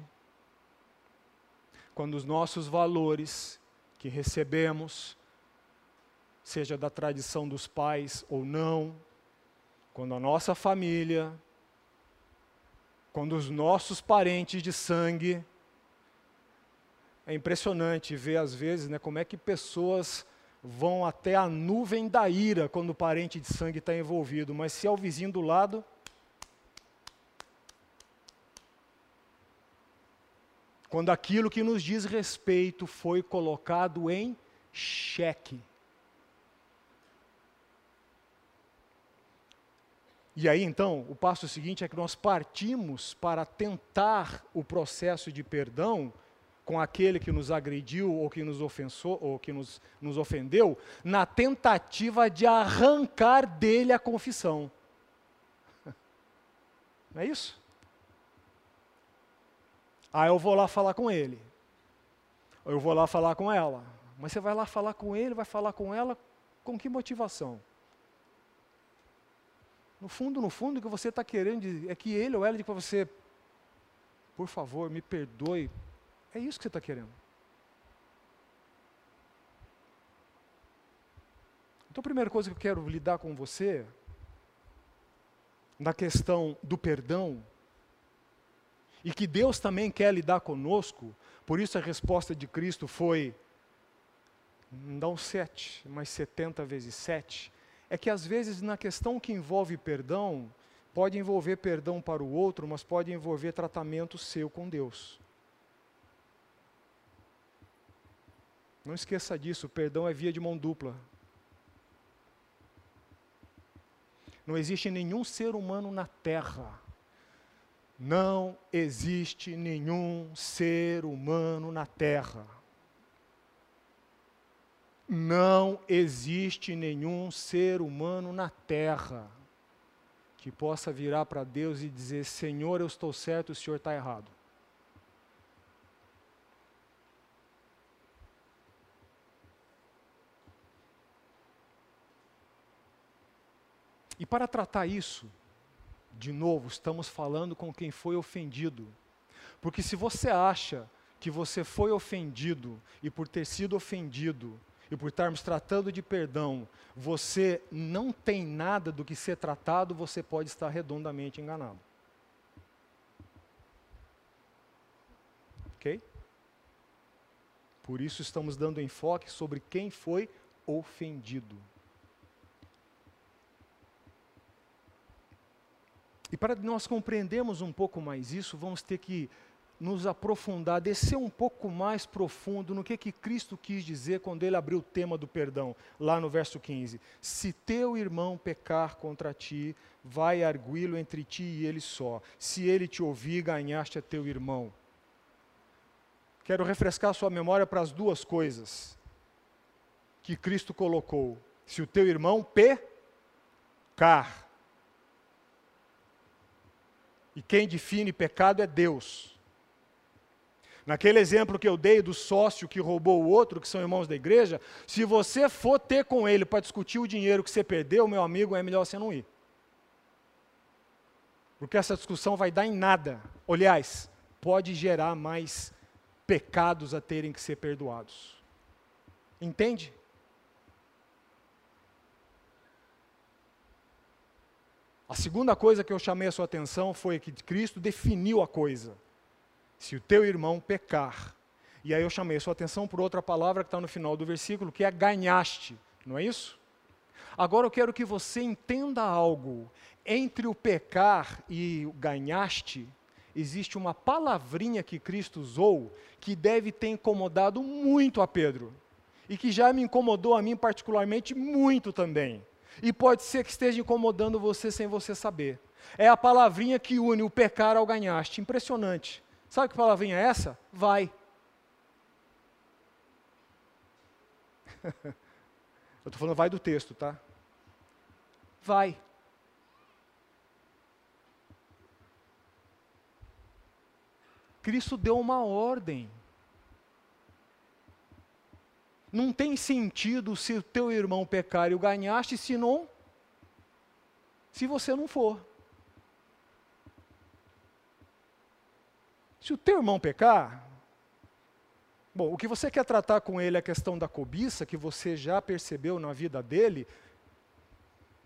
Speaker 1: quando os nossos valores que recebemos, seja da tradição dos pais ou não, quando a nossa família, quando os nossos parentes de sangue, é impressionante ver às vezes, né, como é que pessoas vão até a nuvem da ira quando o parente de sangue está envolvido, mas se é o vizinho do lado. Quando aquilo que nos diz respeito foi colocado em xeque. E aí então, o passo seguinte é que nós partimos para tentar o processo de perdão com aquele que nos agrediu ou que nos ofensou ou que nos, nos ofendeu, na tentativa de arrancar dele a confissão. [LAUGHS] Não é isso? Ah, eu vou lá falar com ele. Eu vou lá falar com ela. Mas você vai lá falar com ele, vai falar com ela, com que motivação? No fundo, no fundo, o que você está querendo é que ele ou ela diga para você, por favor, me perdoe é isso que você está querendo. Então, a primeira coisa que eu quero lidar com você, na questão do perdão, e que Deus também quer lidar conosco, por isso a resposta de Cristo foi, não sete, mas setenta vezes sete, é que às vezes na questão que envolve perdão, pode envolver perdão para o outro, mas pode envolver tratamento seu com Deus. Não esqueça disso, o perdão é via de mão dupla. Não existe nenhum ser humano na terra. Não existe nenhum ser humano na terra. Não existe nenhum ser humano na terra que possa virar para Deus e dizer: Senhor, eu estou certo, o Senhor está errado. E para tratar isso, de novo, estamos falando com quem foi ofendido. Porque se você acha que você foi ofendido e por ter sido ofendido e por estarmos tratando de perdão, você não tem nada do que ser tratado, você pode estar redondamente enganado. Ok? Por isso estamos dando enfoque sobre quem foi ofendido. E para nós compreendermos um pouco mais isso, vamos ter que nos aprofundar, descer um pouco mais profundo no que, que Cristo quis dizer quando ele abriu o tema do perdão, lá no verso 15. Se teu irmão pecar contra ti, vai arguí-lo entre ti e ele só. Se ele te ouvir, ganhaste a teu irmão. Quero refrescar sua memória para as duas coisas que Cristo colocou. Se o teu irmão pecar. E quem define pecado é Deus. Naquele exemplo que eu dei do sócio que roubou o outro, que são irmãos da igreja, se você for ter com ele para discutir o dinheiro que você perdeu, meu amigo, é melhor você não ir. Porque essa discussão vai dar em nada. Aliás, pode gerar mais pecados a terem que ser perdoados. Entende? A segunda coisa que eu chamei a sua atenção foi que Cristo definiu a coisa se o teu irmão pecar. E aí eu chamei a sua atenção por outra palavra que está no final do versículo, que é ganhaste, não é isso? Agora eu quero que você entenda algo. Entre o pecar e o ganhaste, existe uma palavrinha que Cristo usou que deve ter incomodado muito a Pedro. E que já me incomodou a mim particularmente muito também. E pode ser que esteja incomodando você sem você saber. É a palavrinha que une o pecar ao ganhaste. Impressionante. Sabe que palavrinha é essa? Vai. [LAUGHS] Eu estou falando vai do texto, tá? Vai. Cristo deu uma ordem. Não tem sentido se o teu irmão pecar e o ganhaste, se não, se você não for. Se o teu irmão pecar, bom, o que você quer tratar com ele é a questão da cobiça, que você já percebeu na vida dele,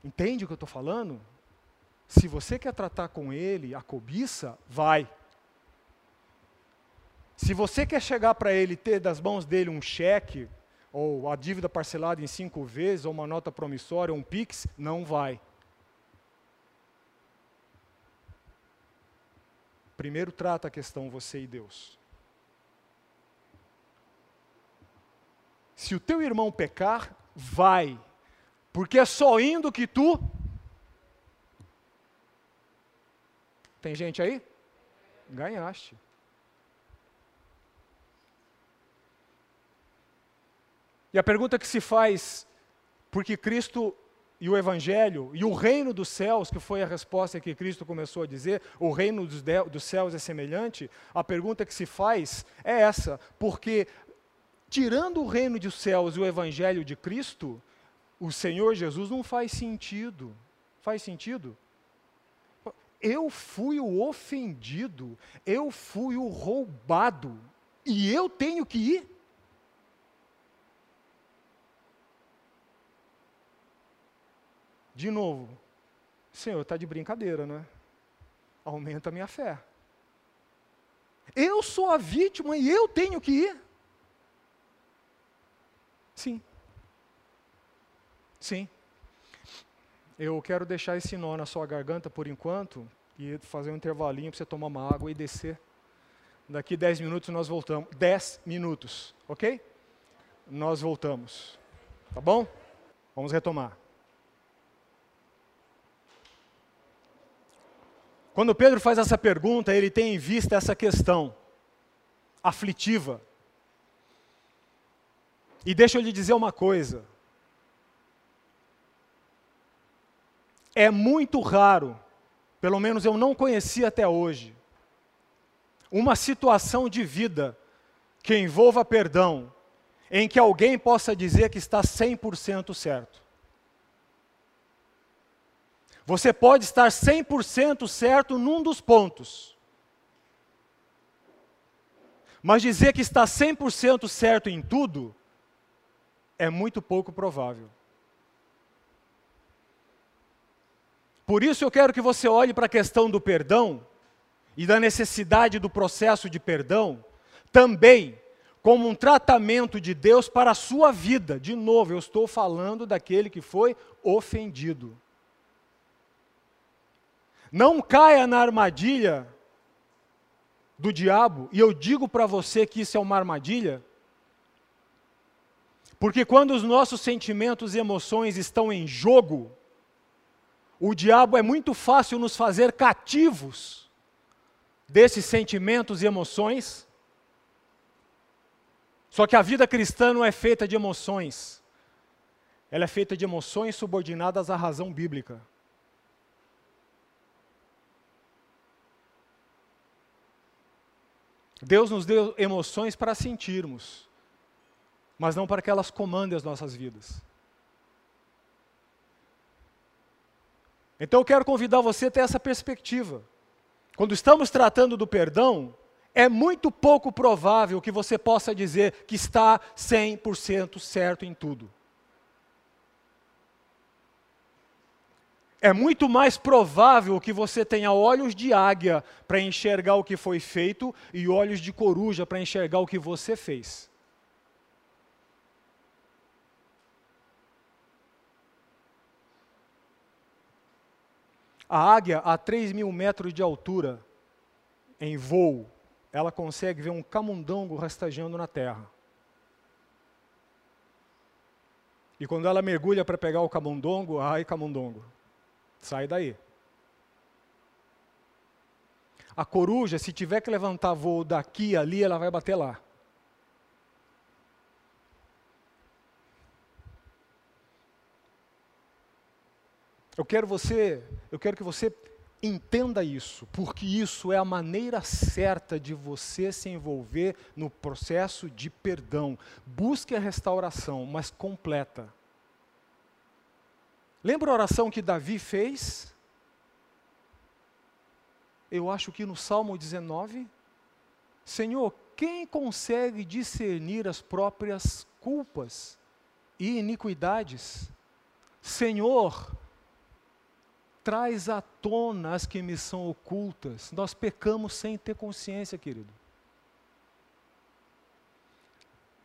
Speaker 1: entende o que eu estou falando? Se você quer tratar com ele a cobiça, vai. Se você quer chegar para ele ter das mãos dele um cheque, ou a dívida parcelada em cinco vezes, ou uma nota promissória, um PIX, não vai. Primeiro trata a questão você e Deus. Se o teu irmão pecar, vai, porque é só indo que tu. Tem gente aí? Ganhaste. E a pergunta que se faz, porque Cristo e o Evangelho e o reino dos céus, que foi a resposta que Cristo começou a dizer, o reino dos, dos céus é semelhante, a pergunta que se faz é essa, porque tirando o reino dos céus e o Evangelho de Cristo, o Senhor Jesus não faz sentido. Faz sentido? Eu fui o ofendido, eu fui o roubado, e eu tenho que ir? De novo, Senhor, está de brincadeira, né? Aumenta a minha fé. Eu sou a vítima e eu tenho que ir? Sim. Sim. Eu quero deixar esse nó na sua garganta por enquanto e fazer um intervalinho para você tomar uma água e descer. Daqui 10 minutos nós voltamos. 10 minutos, ok? Nós voltamos. Tá bom? Vamos retomar. Quando Pedro faz essa pergunta, ele tem em vista essa questão aflitiva. E deixa eu lhe dizer uma coisa. É muito raro, pelo menos eu não conheci até hoje, uma situação de vida que envolva perdão, em que alguém possa dizer que está 100% certo. Você pode estar 100% certo num dos pontos. Mas dizer que está 100% certo em tudo é muito pouco provável. Por isso eu quero que você olhe para a questão do perdão e da necessidade do processo de perdão também como um tratamento de Deus para a sua vida. De novo, eu estou falando daquele que foi ofendido. Não caia na armadilha do diabo, e eu digo para você que isso é uma armadilha, porque quando os nossos sentimentos e emoções estão em jogo, o diabo é muito fácil nos fazer cativos desses sentimentos e emoções. Só que a vida cristã não é feita de emoções. Ela é feita de emoções subordinadas à razão bíblica. Deus nos deu emoções para sentirmos, mas não para que elas comandem as nossas vidas. Então eu quero convidar você a ter essa perspectiva. Quando estamos tratando do perdão, é muito pouco provável que você possa dizer que está 100% certo em tudo. É muito mais provável que você tenha olhos de águia para enxergar o que foi feito e olhos de coruja para enxergar o que você fez. A águia, a 3 mil metros de altura, em voo, ela consegue ver um camundongo rastejando na terra. E quando ela mergulha para pegar o camundongo, ai camundongo, sai daí. A coruja, se tiver que levantar voo daqui ali, ela vai bater lá. Eu quero você, eu quero que você entenda isso, porque isso é a maneira certa de você se envolver no processo de perdão. Busque a restauração, mas completa. Lembra a oração que Davi fez? Eu acho que no Salmo 19, Senhor, quem consegue discernir as próprias culpas e iniquidades? Senhor, traz à tona as que me são ocultas. Nós pecamos sem ter consciência, querido.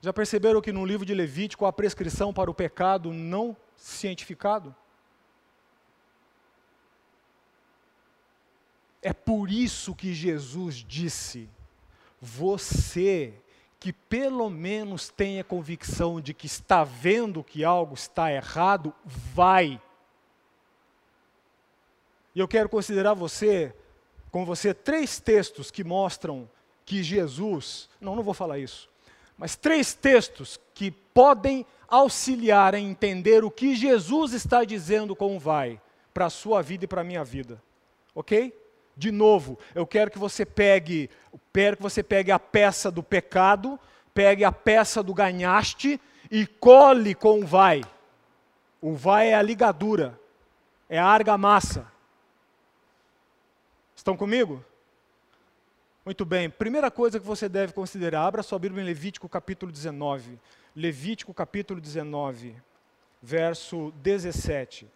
Speaker 1: Já perceberam que no livro de Levítico há prescrição para o pecado não cientificado? É por isso que Jesus disse: você que pelo menos tenha convicção de que está vendo que algo está errado, vai e eu quero considerar você, com você, três textos que mostram que Jesus, não, não vou falar isso, mas três textos que podem auxiliar a entender o que Jesus está dizendo como vai para a sua vida e para a minha vida. Ok? De novo, eu quero que você pegue, quero que você pegue a peça do pecado, pegue a peça do ganhaste e cole com o vai. O vai é a ligadura, é a argamassa. Estão comigo? Muito bem. Primeira coisa que você deve considerar, abra sua Bíblia em Levítico capítulo 19. Levítico capítulo 19, verso 17.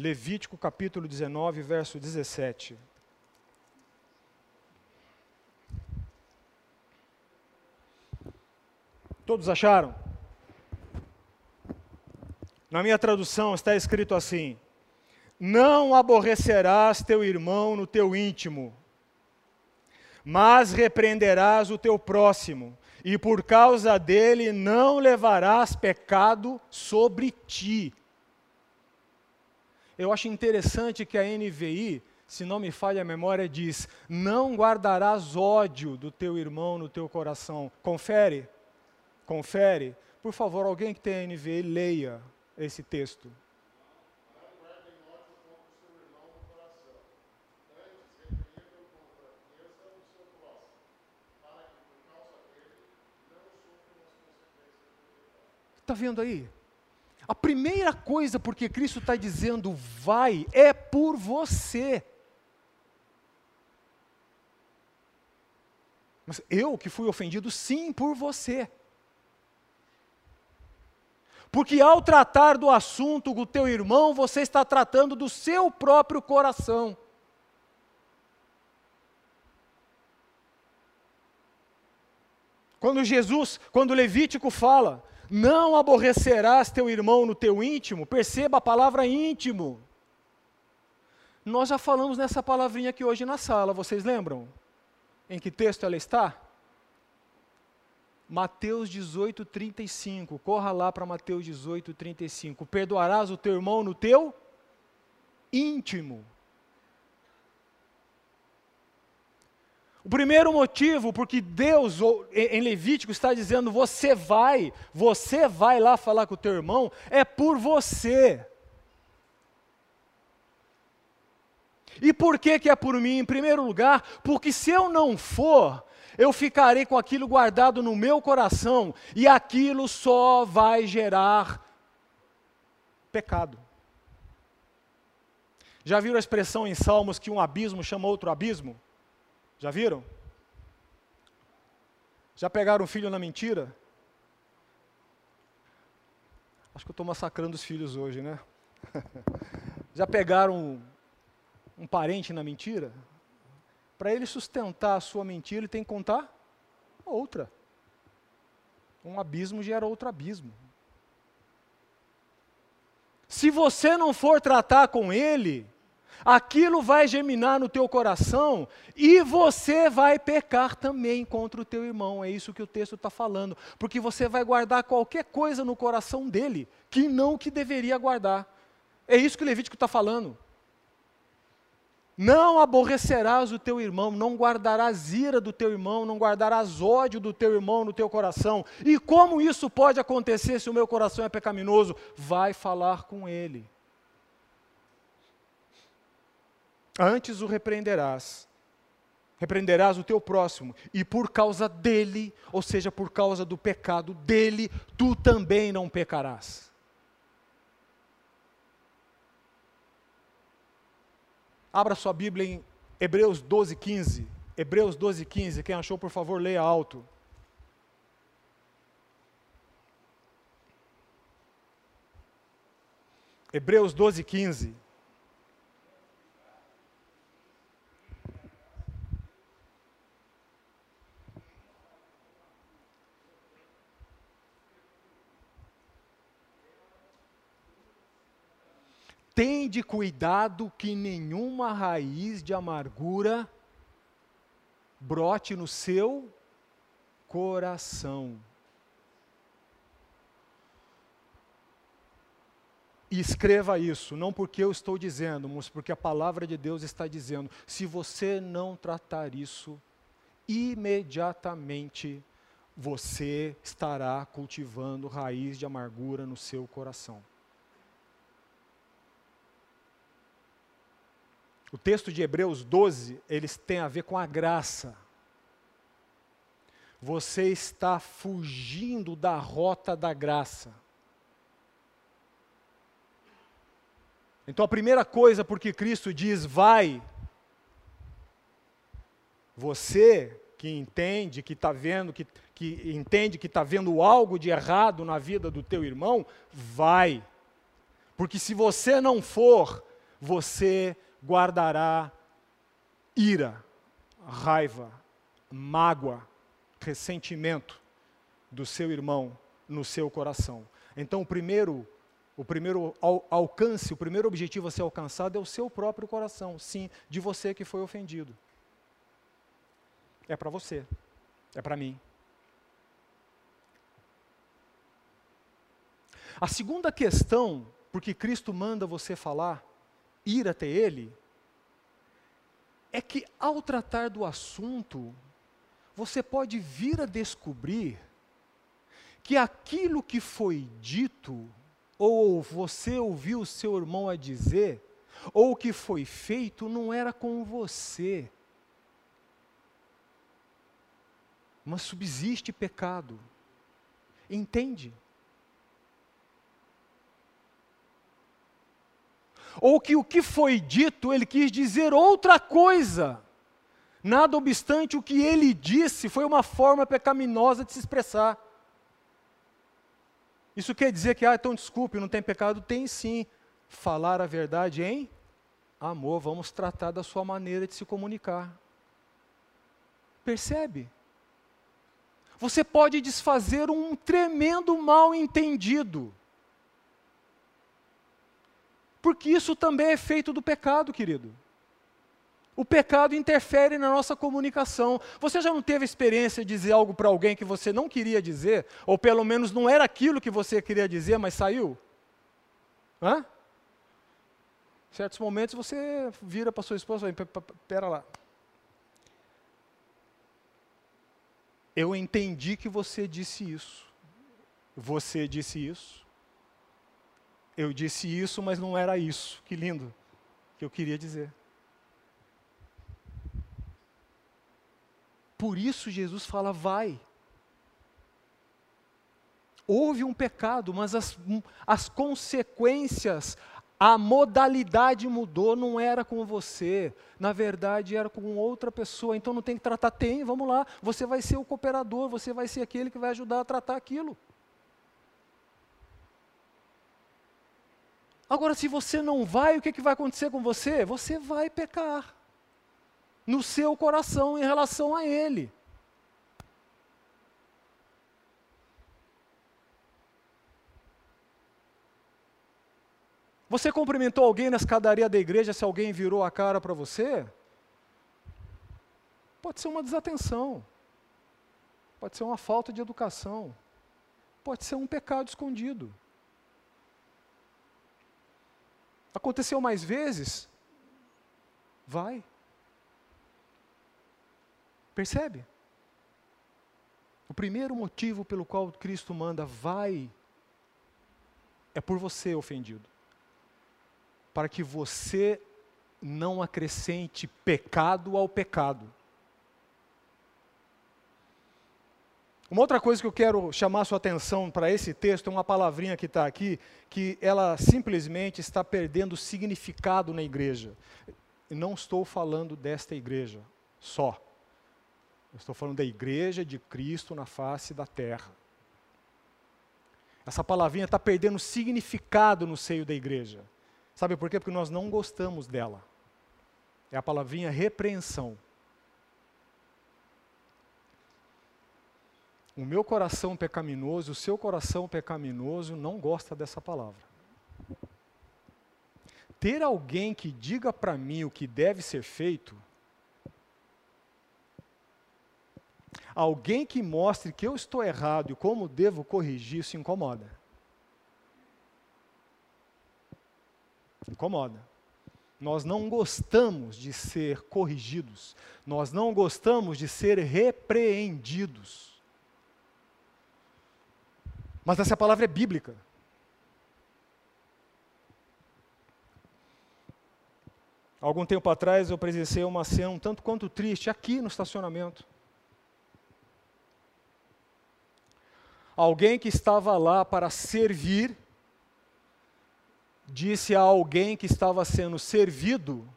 Speaker 1: Levítico capítulo 19, verso 17. Todos acharam? Na minha tradução está escrito assim: Não aborrecerás teu irmão no teu íntimo, mas repreenderás o teu próximo, e por causa dele não levarás pecado sobre ti. Eu acho interessante que a NVI, se não me falha a memória, diz: Não guardarás ódio do teu irmão no teu coração. Confere, confere. Por favor, alguém que tem a NVI, leia esse texto? Está vendo aí? A primeira coisa porque Cristo está dizendo vai é por você. Mas eu que fui ofendido, sim, por você. Porque ao tratar do assunto com o teu irmão, você está tratando do seu próprio coração. Quando Jesus, quando Levítico fala, Não aborrecerás teu irmão no teu íntimo. Perceba a palavra íntimo. Nós já falamos nessa palavrinha aqui hoje na sala, vocês lembram? Em que texto ela está? Mateus 18, 35. Corra lá para Mateus 18, 35. Perdoarás o teu irmão no teu íntimo. O primeiro motivo, porque Deus em Levítico está dizendo: você vai, você vai lá falar com o teu irmão, é por você. E por que, que é por mim? Em primeiro lugar, porque se eu não for, eu ficarei com aquilo guardado no meu coração e aquilo só vai gerar pecado. Já viram a expressão em Salmos que um abismo chama outro abismo? Já viram? Já pegaram o filho na mentira? Acho que eu estou massacrando os filhos hoje, né? [LAUGHS] Já pegaram um parente na mentira, para ele sustentar a sua mentira, ele tem que contar outra. Um abismo gera outro abismo. Se você não for tratar com ele, aquilo vai geminar no teu coração e você vai pecar também contra o teu irmão. É isso que o texto está falando. Porque você vai guardar qualquer coisa no coração dele que não que deveria guardar. É isso que o Levítico está falando. Não aborrecerás o teu irmão, não guardarás ira do teu irmão, não guardarás ódio do teu irmão no teu coração. E como isso pode acontecer se o meu coração é pecaminoso? Vai falar com ele. Antes o repreenderás, repreenderás o teu próximo, e por causa dele, ou seja, por causa do pecado dele, tu também não pecarás. Abra sua Bíblia em Hebreus 12, 15. Hebreus 12, 15. Quem achou, por favor, leia alto. Hebreus 12, 15. Tende cuidado que nenhuma raiz de amargura brote no seu coração. E escreva isso, não porque eu estou dizendo, mas porque a palavra de Deus está dizendo. Se você não tratar isso, imediatamente você estará cultivando raiz de amargura no seu coração. O texto de Hebreus 12, eles têm a ver com a graça. Você está fugindo da rota da graça. Então a primeira coisa porque Cristo diz vai, você que entende que está vendo, que, que entende que está vendo algo de errado na vida do teu irmão, vai. Porque se você não for, você guardará ira, raiva, mágoa, ressentimento do seu irmão no seu coração. Então, o primeiro, o primeiro al alcance, o primeiro objetivo a ser alcançado é o seu próprio coração, sim, de você que foi ofendido. É para você, é para mim. A segunda questão, porque Cristo manda você falar, ir até ele, é que ao tratar do assunto, você pode vir a descobrir que aquilo que foi dito, ou você ouviu o seu irmão a dizer, ou o que foi feito, não era com você. Mas subsiste pecado. Entende? Ou que o que foi dito ele quis dizer outra coisa. Nada obstante, o que ele disse foi uma forma pecaminosa de se expressar. Isso quer dizer que, ah, então desculpe, não tem pecado? Tem sim. Falar a verdade em amor, vamos tratar da sua maneira de se comunicar. Percebe? você pode desfazer um tremendo mal entendido. Porque isso também é feito do pecado, querido. O pecado interfere na nossa comunicação. Você já não teve experiência de dizer algo para alguém que você não queria dizer? Ou pelo menos não era aquilo que você queria dizer, mas saiu? Hã? Em certos momentos você vira para sua esposa e fala, pera lá. Eu entendi que você disse isso. Você disse isso. Eu disse isso, mas não era isso. Que lindo que eu queria dizer. Por isso Jesus fala: vai. Houve um pecado, mas as, as consequências, a modalidade mudou, não era com você, na verdade era com outra pessoa, então não tem que tratar, tem, vamos lá, você vai ser o cooperador, você vai ser aquele que vai ajudar a tratar aquilo. Agora, se você não vai, o que, que vai acontecer com você? Você vai pecar no seu coração em relação a Ele. Você cumprimentou alguém na escadaria da igreja se alguém virou a cara para você? Pode ser uma desatenção. Pode ser uma falta de educação. Pode ser um pecado escondido. Aconteceu mais vezes? Vai. Percebe? O primeiro motivo pelo qual Cristo manda vai é por você ofendido. Para que você não acrescente pecado ao pecado. Uma outra coisa que eu quero chamar sua atenção para esse texto é uma palavrinha que está aqui, que ela simplesmente está perdendo significado na igreja. não estou falando desta igreja só. Eu estou falando da igreja de Cristo na face da terra. Essa palavrinha está perdendo significado no seio da igreja. Sabe por quê? Porque nós não gostamos dela. É a palavrinha repreensão. O meu coração pecaminoso, o seu coração pecaminoso não gosta dessa palavra. Ter alguém que diga para mim o que deve ser feito Alguém que mostre que eu estou errado e como devo corrigir, isso incomoda. Incomoda. Nós não gostamos de ser corrigidos, nós não gostamos de ser repreendidos. Mas essa palavra é bíblica. Algum tempo atrás eu presenciei uma cena um tanto quanto triste aqui no estacionamento. Alguém que estava lá para servir, disse a alguém que estava sendo servido: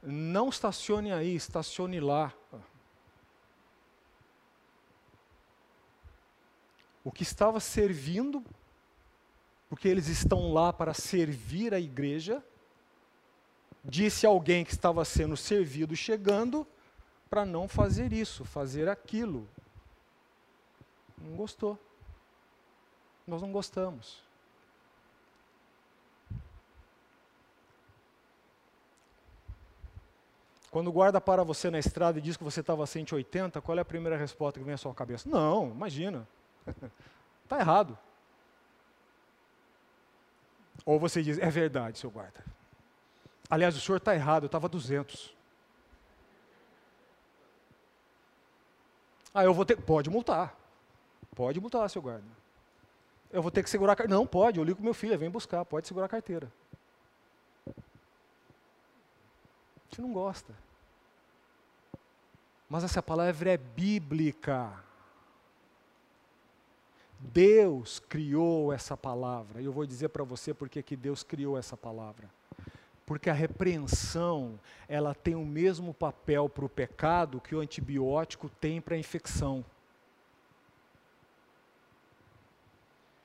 Speaker 1: não estacione aí, estacione lá. O que estava servindo, porque eles estão lá para servir a igreja, disse alguém que estava sendo servido chegando para não fazer isso, fazer aquilo. Não gostou. Nós não gostamos. Quando o guarda para você na estrada e diz que você estava a 180, qual é a primeira resposta que vem à sua cabeça? Não, imagina. Está [LAUGHS] errado. Ou você diz, é verdade, seu guarda. Aliás, o senhor está errado, eu estava 200. Ah, eu vou ter. Pode multar. Pode multar, seu guarda eu vou ter que segurar a carteira. Não, pode, eu ligo com meu filho, vem buscar, pode segurar a carteira. Gente não gosta. Mas essa palavra é bíblica. Deus criou essa palavra. E eu vou dizer para você porque que Deus criou essa palavra. Porque a repreensão, ela tem o mesmo papel para o pecado que o antibiótico tem para a infecção.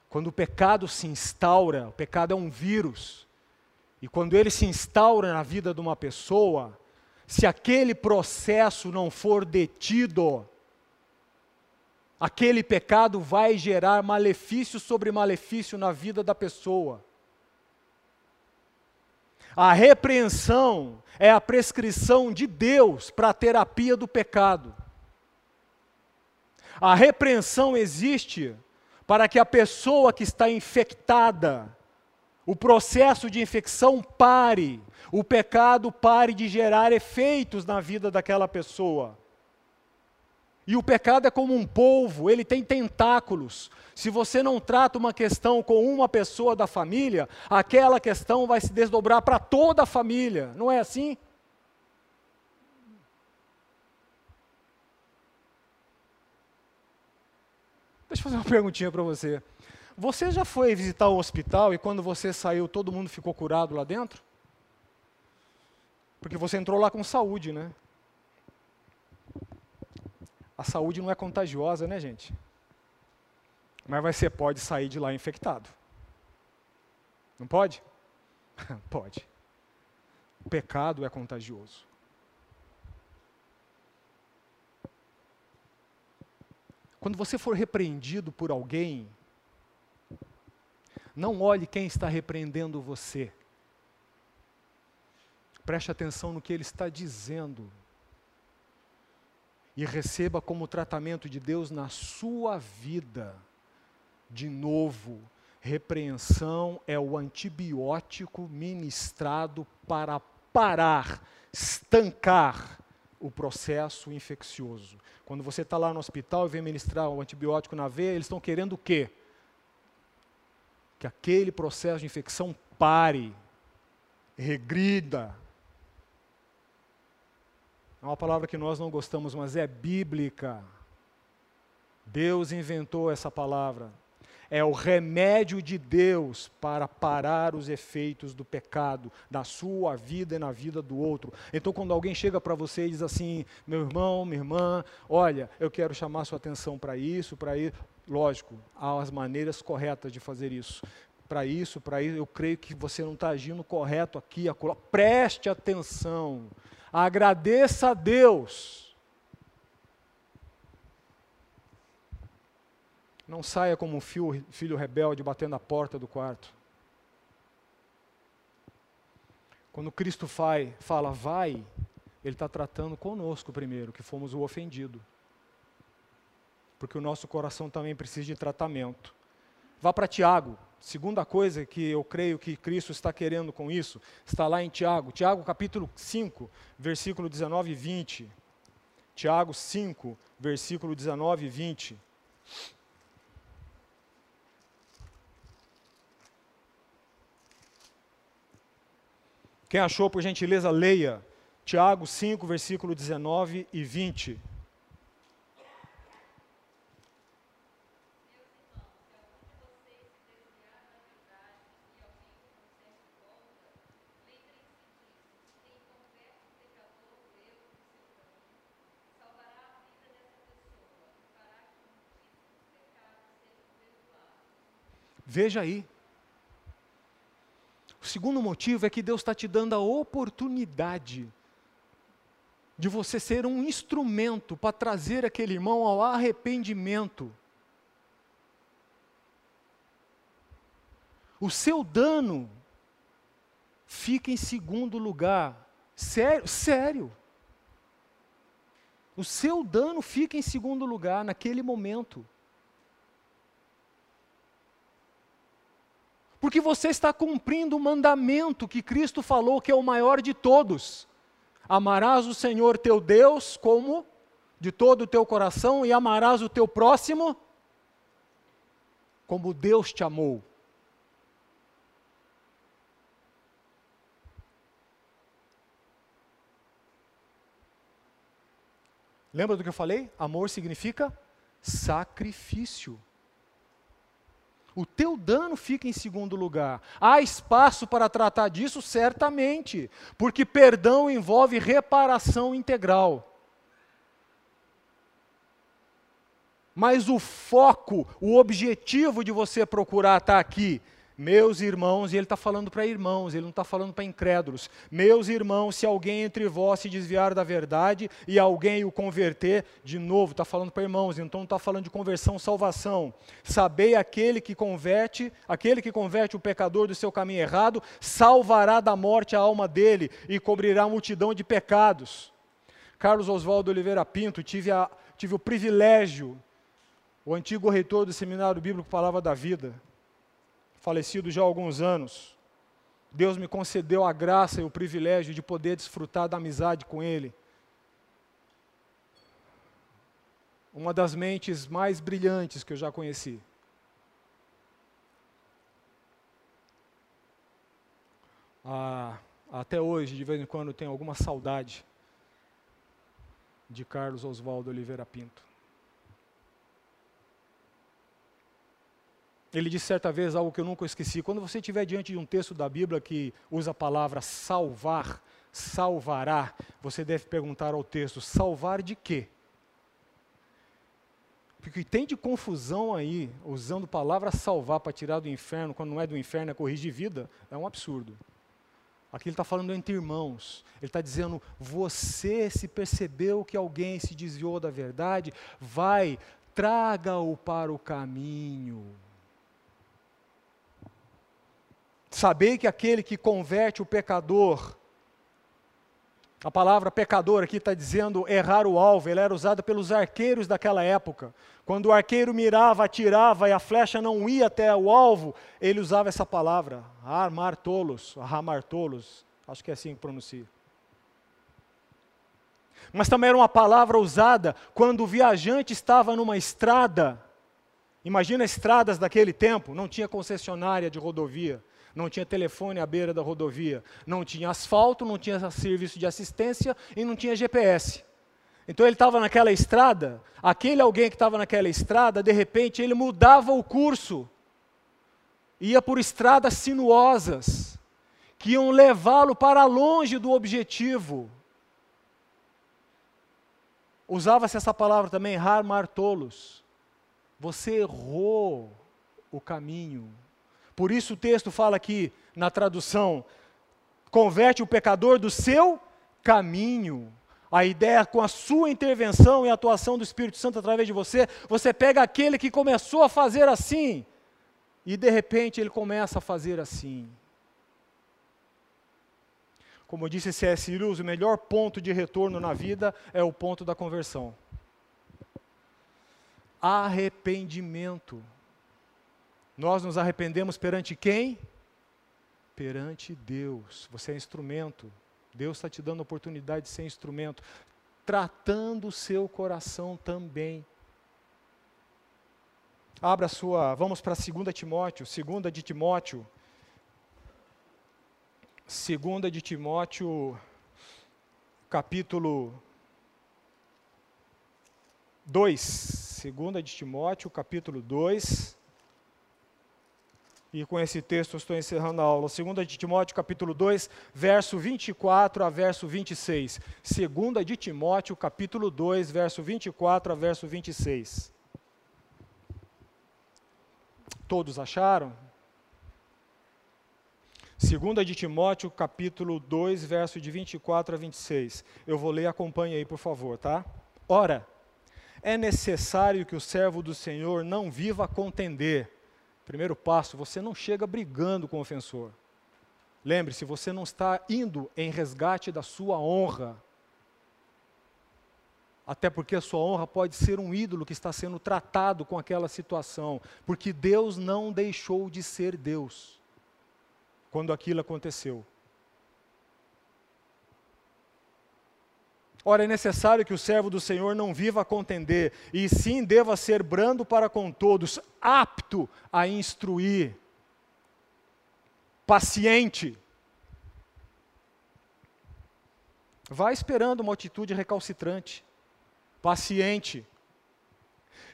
Speaker 1: Quando o pecado se instaura, o pecado é um vírus, e quando ele se instaura na vida de uma pessoa, se aquele processo não for detido, aquele pecado vai gerar malefício sobre malefício na vida da pessoa. A repreensão é a prescrição de Deus para a terapia do pecado. A repreensão existe para que a pessoa que está infectada, o processo de infecção pare, o pecado pare de gerar efeitos na vida daquela pessoa. E o pecado é como um polvo, ele tem tentáculos. Se você não trata uma questão com uma pessoa da família, aquela questão vai se desdobrar para toda a família. Não é assim? Deixa eu fazer uma [LAUGHS] perguntinha para você. Você já foi visitar o hospital e quando você saiu, todo mundo ficou curado lá dentro? Porque você entrou lá com saúde, né? A saúde não é contagiosa, né, gente? Mas você pode sair de lá infectado. Não pode? [LAUGHS] pode. O pecado é contagioso. Quando você for repreendido por alguém, não olhe quem está repreendendo você. Preste atenção no que ele está dizendo e receba como tratamento de Deus na sua vida. De novo, repreensão é o antibiótico ministrado para parar, estancar o processo infeccioso. Quando você está lá no hospital e vem ministrar o antibiótico na veia, eles estão querendo o quê? Que aquele processo de infecção pare, regrida, é uma palavra que nós não gostamos, mas é bíblica. Deus inventou essa palavra. É o remédio de Deus para parar os efeitos do pecado na sua vida e na vida do outro. Então, quando alguém chega para você e diz assim: meu irmão, minha irmã, olha, eu quero chamar sua atenção para isso, para isso. Lógico, há as maneiras corretas de fazer isso. Para isso, para isso, eu creio que você não está agindo correto aqui, acolá. Preste atenção. Agradeça a Deus. Não saia como um filho, filho rebelde batendo a porta do quarto. Quando Cristo vai, fala vai, Ele está tratando conosco primeiro, que fomos o ofendido. Porque o nosso coração também precisa de tratamento. Vá para Tiago, Segunda coisa que eu creio que Cristo está querendo com isso, está lá em Tiago, Tiago capítulo 5, versículo 19 e 20. Tiago 5, versículo 19 e 20. Quem achou, por gentileza, leia. Tiago 5, versículo 19 e 20. Veja aí. O segundo motivo é que Deus está te dando a oportunidade de você ser um instrumento para trazer aquele irmão ao arrependimento. O seu dano fica em segundo lugar. Sério, sério. O seu dano fica em segundo lugar naquele momento. Porque você está cumprindo o mandamento que Cristo falou que é o maior de todos. Amarás o Senhor teu Deus como de todo o teu coração e amarás o teu próximo como Deus te amou. Lembra do que eu falei? Amor significa sacrifício o teu dano fica em segundo lugar. Há espaço para tratar disso? Certamente, porque perdão envolve reparação integral. Mas o foco, o objetivo de você procurar estar aqui, Meus irmãos, e ele está falando para irmãos, ele não está falando para incrédulos. Meus irmãos, se alguém entre vós se desviar da verdade e alguém o converter, de novo, está falando para irmãos, então não está falando de conversão, salvação. Sabei aquele que converte, aquele que converte o pecador do seu caminho errado, salvará da morte a alma dele e cobrirá a multidão de pecados. Carlos Oswaldo Oliveira Pinto, tive, a, tive o privilégio, o antigo reitor do Seminário Bíblico Palavra da Vida, falecido já há alguns anos, Deus me concedeu a graça e o privilégio de poder desfrutar da amizade com Ele. Uma das mentes mais brilhantes que eu já conheci. Ah, até hoje, de vez em quando, tenho alguma saudade de Carlos Oswaldo Oliveira Pinto. Ele disse certa vez algo que eu nunca esqueci. Quando você estiver diante de um texto da Bíblia que usa a palavra salvar, salvará, você deve perguntar ao texto: salvar de quê? Porque tem de confusão aí, usando a palavra salvar para tirar do inferno, quando não é do inferno, é corrigir vida, é um absurdo. Aqui ele está falando entre irmãos. Ele está dizendo: você se percebeu que alguém se desviou da verdade, vai, traga-o para o caminho. Sabei que aquele que converte o pecador, a palavra pecador aqui está dizendo errar o alvo, ela era usada pelos arqueiros daquela época. Quando o arqueiro mirava, atirava e a flecha não ia até o alvo, ele usava essa palavra, armar tolos, armar tolos, acho que é assim que pronuncia. Mas também era uma palavra usada quando o viajante estava numa estrada. Imagina estradas daquele tempo, não tinha concessionária de rodovia não tinha telefone à beira da rodovia, não tinha asfalto, não tinha serviço de assistência e não tinha GPS. Então ele estava naquela estrada, aquele alguém que estava naquela estrada, de repente ele mudava o curso, ia por estradas sinuosas, que iam levá-lo para longe do objetivo. Usava-se essa palavra também, har martolos. Você errou o caminho. Por isso o texto fala aqui na tradução: converte o pecador do seu caminho. A ideia com a sua intervenção e atuação do Espírito Santo através de você, você pega aquele que começou a fazer assim e de repente ele começa a fazer assim. Como disse C.S. Lewis, o melhor ponto de retorno na vida é o ponto da conversão. Arrependimento. Nós nos arrependemos perante quem? Perante Deus. Você é instrumento. Deus está te dando a oportunidade de ser instrumento, tratando o seu coração também. Abra a sua, vamos para 2 Timóteo, 2 de Timóteo. 2 de Timóteo, capítulo 2. 2 de Timóteo, capítulo 2. E com esse texto eu estou encerrando a aula. 2 de Timóteo, capítulo 2, verso 24 a verso 26. 2 de Timóteo, capítulo 2, verso 24 a verso 26. Todos acharam? 2 de Timóteo, capítulo 2, verso de 24 a 26. Eu vou ler, acompanhe aí, por favor, tá? Ora, é necessário que o servo do Senhor não viva a contender Primeiro passo, você não chega brigando com o ofensor. Lembre-se, você não está indo em resgate da sua honra. Até porque a sua honra pode ser um ídolo que está sendo tratado com aquela situação, porque Deus não deixou de ser Deus quando aquilo aconteceu. Ora, é necessário que o servo do Senhor não viva a contender, e sim deva ser brando para com todos, apto a instruir, paciente. Vá esperando uma atitude recalcitrante, paciente,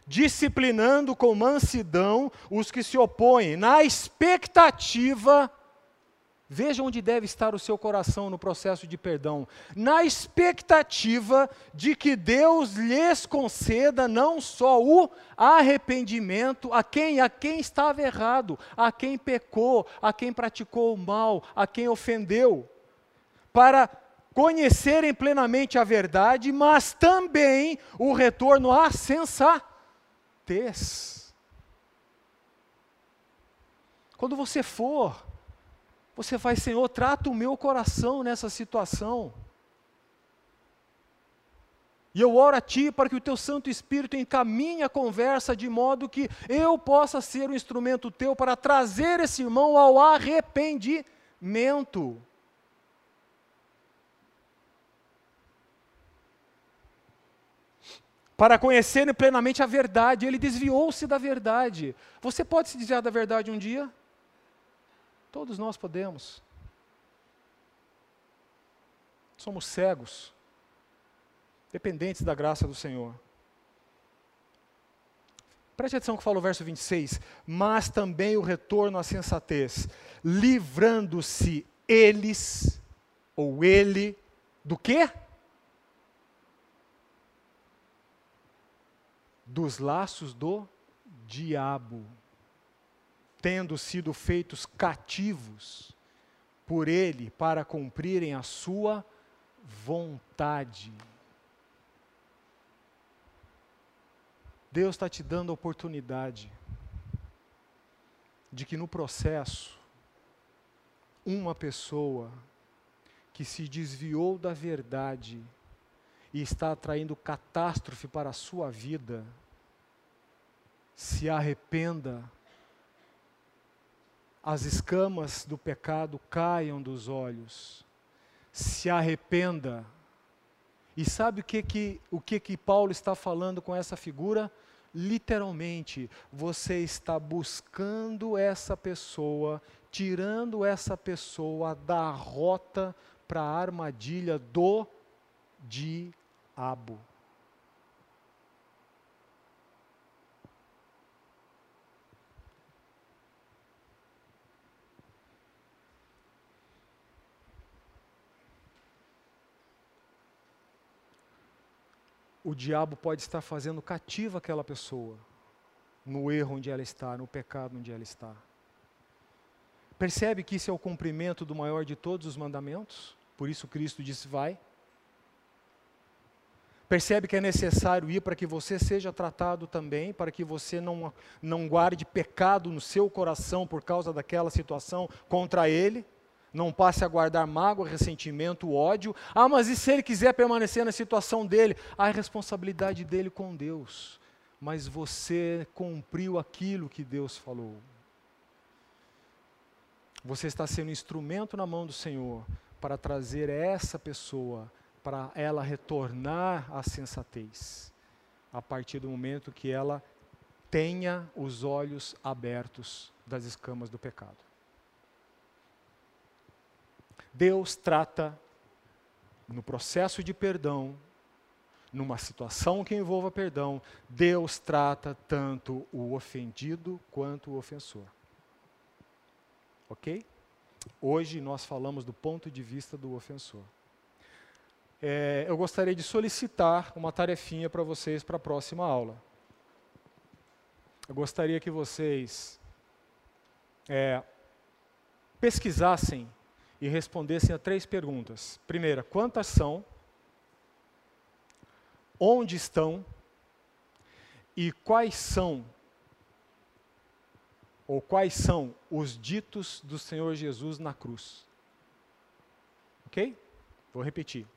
Speaker 1: disciplinando com mansidão os que se opõem, na expectativa Veja onde deve estar o seu coração no processo de perdão. Na expectativa de que Deus lhes conceda não só o arrependimento a quem a quem estava errado, a quem pecou, a quem praticou o mal, a quem ofendeu, para conhecerem plenamente a verdade, mas também o retorno à sensatez. Quando você for você vai, Senhor, trata o meu coração nessa situação. E eu oro a Ti para que o Teu Santo Espírito encaminhe a conversa de modo que eu possa ser um instrumento Teu para trazer esse irmão ao arrependimento. Para conhecerem plenamente a verdade, ele desviou-se da verdade. Você pode se desviar da verdade um dia? Todos nós podemos. Somos cegos, dependentes da graça do Senhor. Preste atenção que fala o verso 26. Mas também o retorno à sensatez, livrando-se eles, ou ele, do quê? Dos laços do diabo tendo sido feitos cativos por Ele para cumprirem a Sua vontade. Deus está te dando a oportunidade de que no processo, uma pessoa que se desviou da verdade e está atraindo catástrofe para a sua vida, se arrependa as escamas do pecado caiam dos olhos, se arrependa. E sabe o que que, o que que Paulo está falando com essa figura? Literalmente, você está buscando essa pessoa, tirando essa pessoa da rota para a armadilha do diabo. O diabo pode estar fazendo cativa aquela pessoa, no erro onde ela está, no pecado onde ela está. Percebe que isso é o cumprimento do maior de todos os mandamentos? Por isso Cristo disse: vai. Percebe que é necessário ir para que você seja tratado também, para que você não, não guarde pecado no seu coração por causa daquela situação contra ele? Não passe a guardar mágoa, ressentimento, ódio. Ah, mas e se ele quiser permanecer na situação dele? Ah, é responsabilidade dele com Deus. Mas você cumpriu aquilo que Deus falou. Você está sendo instrumento na mão do Senhor para trazer essa pessoa, para ela retornar à sensatez, a partir do momento que ela tenha os olhos abertos das escamas do pecado. Deus trata no processo de perdão, numa situação que envolva perdão, Deus trata tanto o ofendido quanto o ofensor. Ok? Hoje nós falamos do ponto de vista do ofensor. É, eu gostaria de solicitar uma tarefinha para vocês para a próxima aula. Eu gostaria que vocês é, pesquisassem e respondessem a três perguntas. Primeira, quantas são? Onde estão? E quais são ou quais são os ditos do Senhor Jesus na cruz? OK? Vou repetir.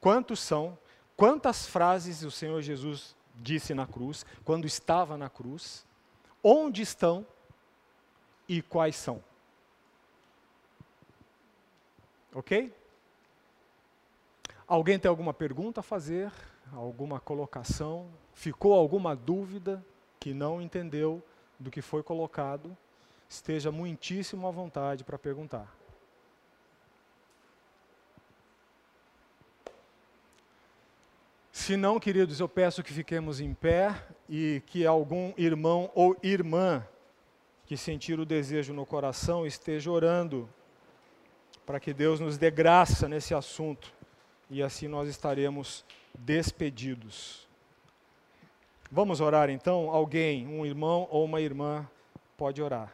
Speaker 1: Quantos são? Quantas frases o Senhor Jesus disse na cruz quando estava na cruz? Onde estão? E quais são? Ok? Alguém tem alguma pergunta a fazer? Alguma colocação? Ficou alguma dúvida que não entendeu do que foi colocado? Esteja muitíssimo à vontade para perguntar. Se não, queridos, eu peço que fiquemos em pé e que algum irmão ou irmã que sentir o desejo no coração esteja orando para que Deus nos dê graça nesse assunto e assim nós estaremos despedidos. Vamos orar então? Alguém, um irmão ou uma irmã, pode orar.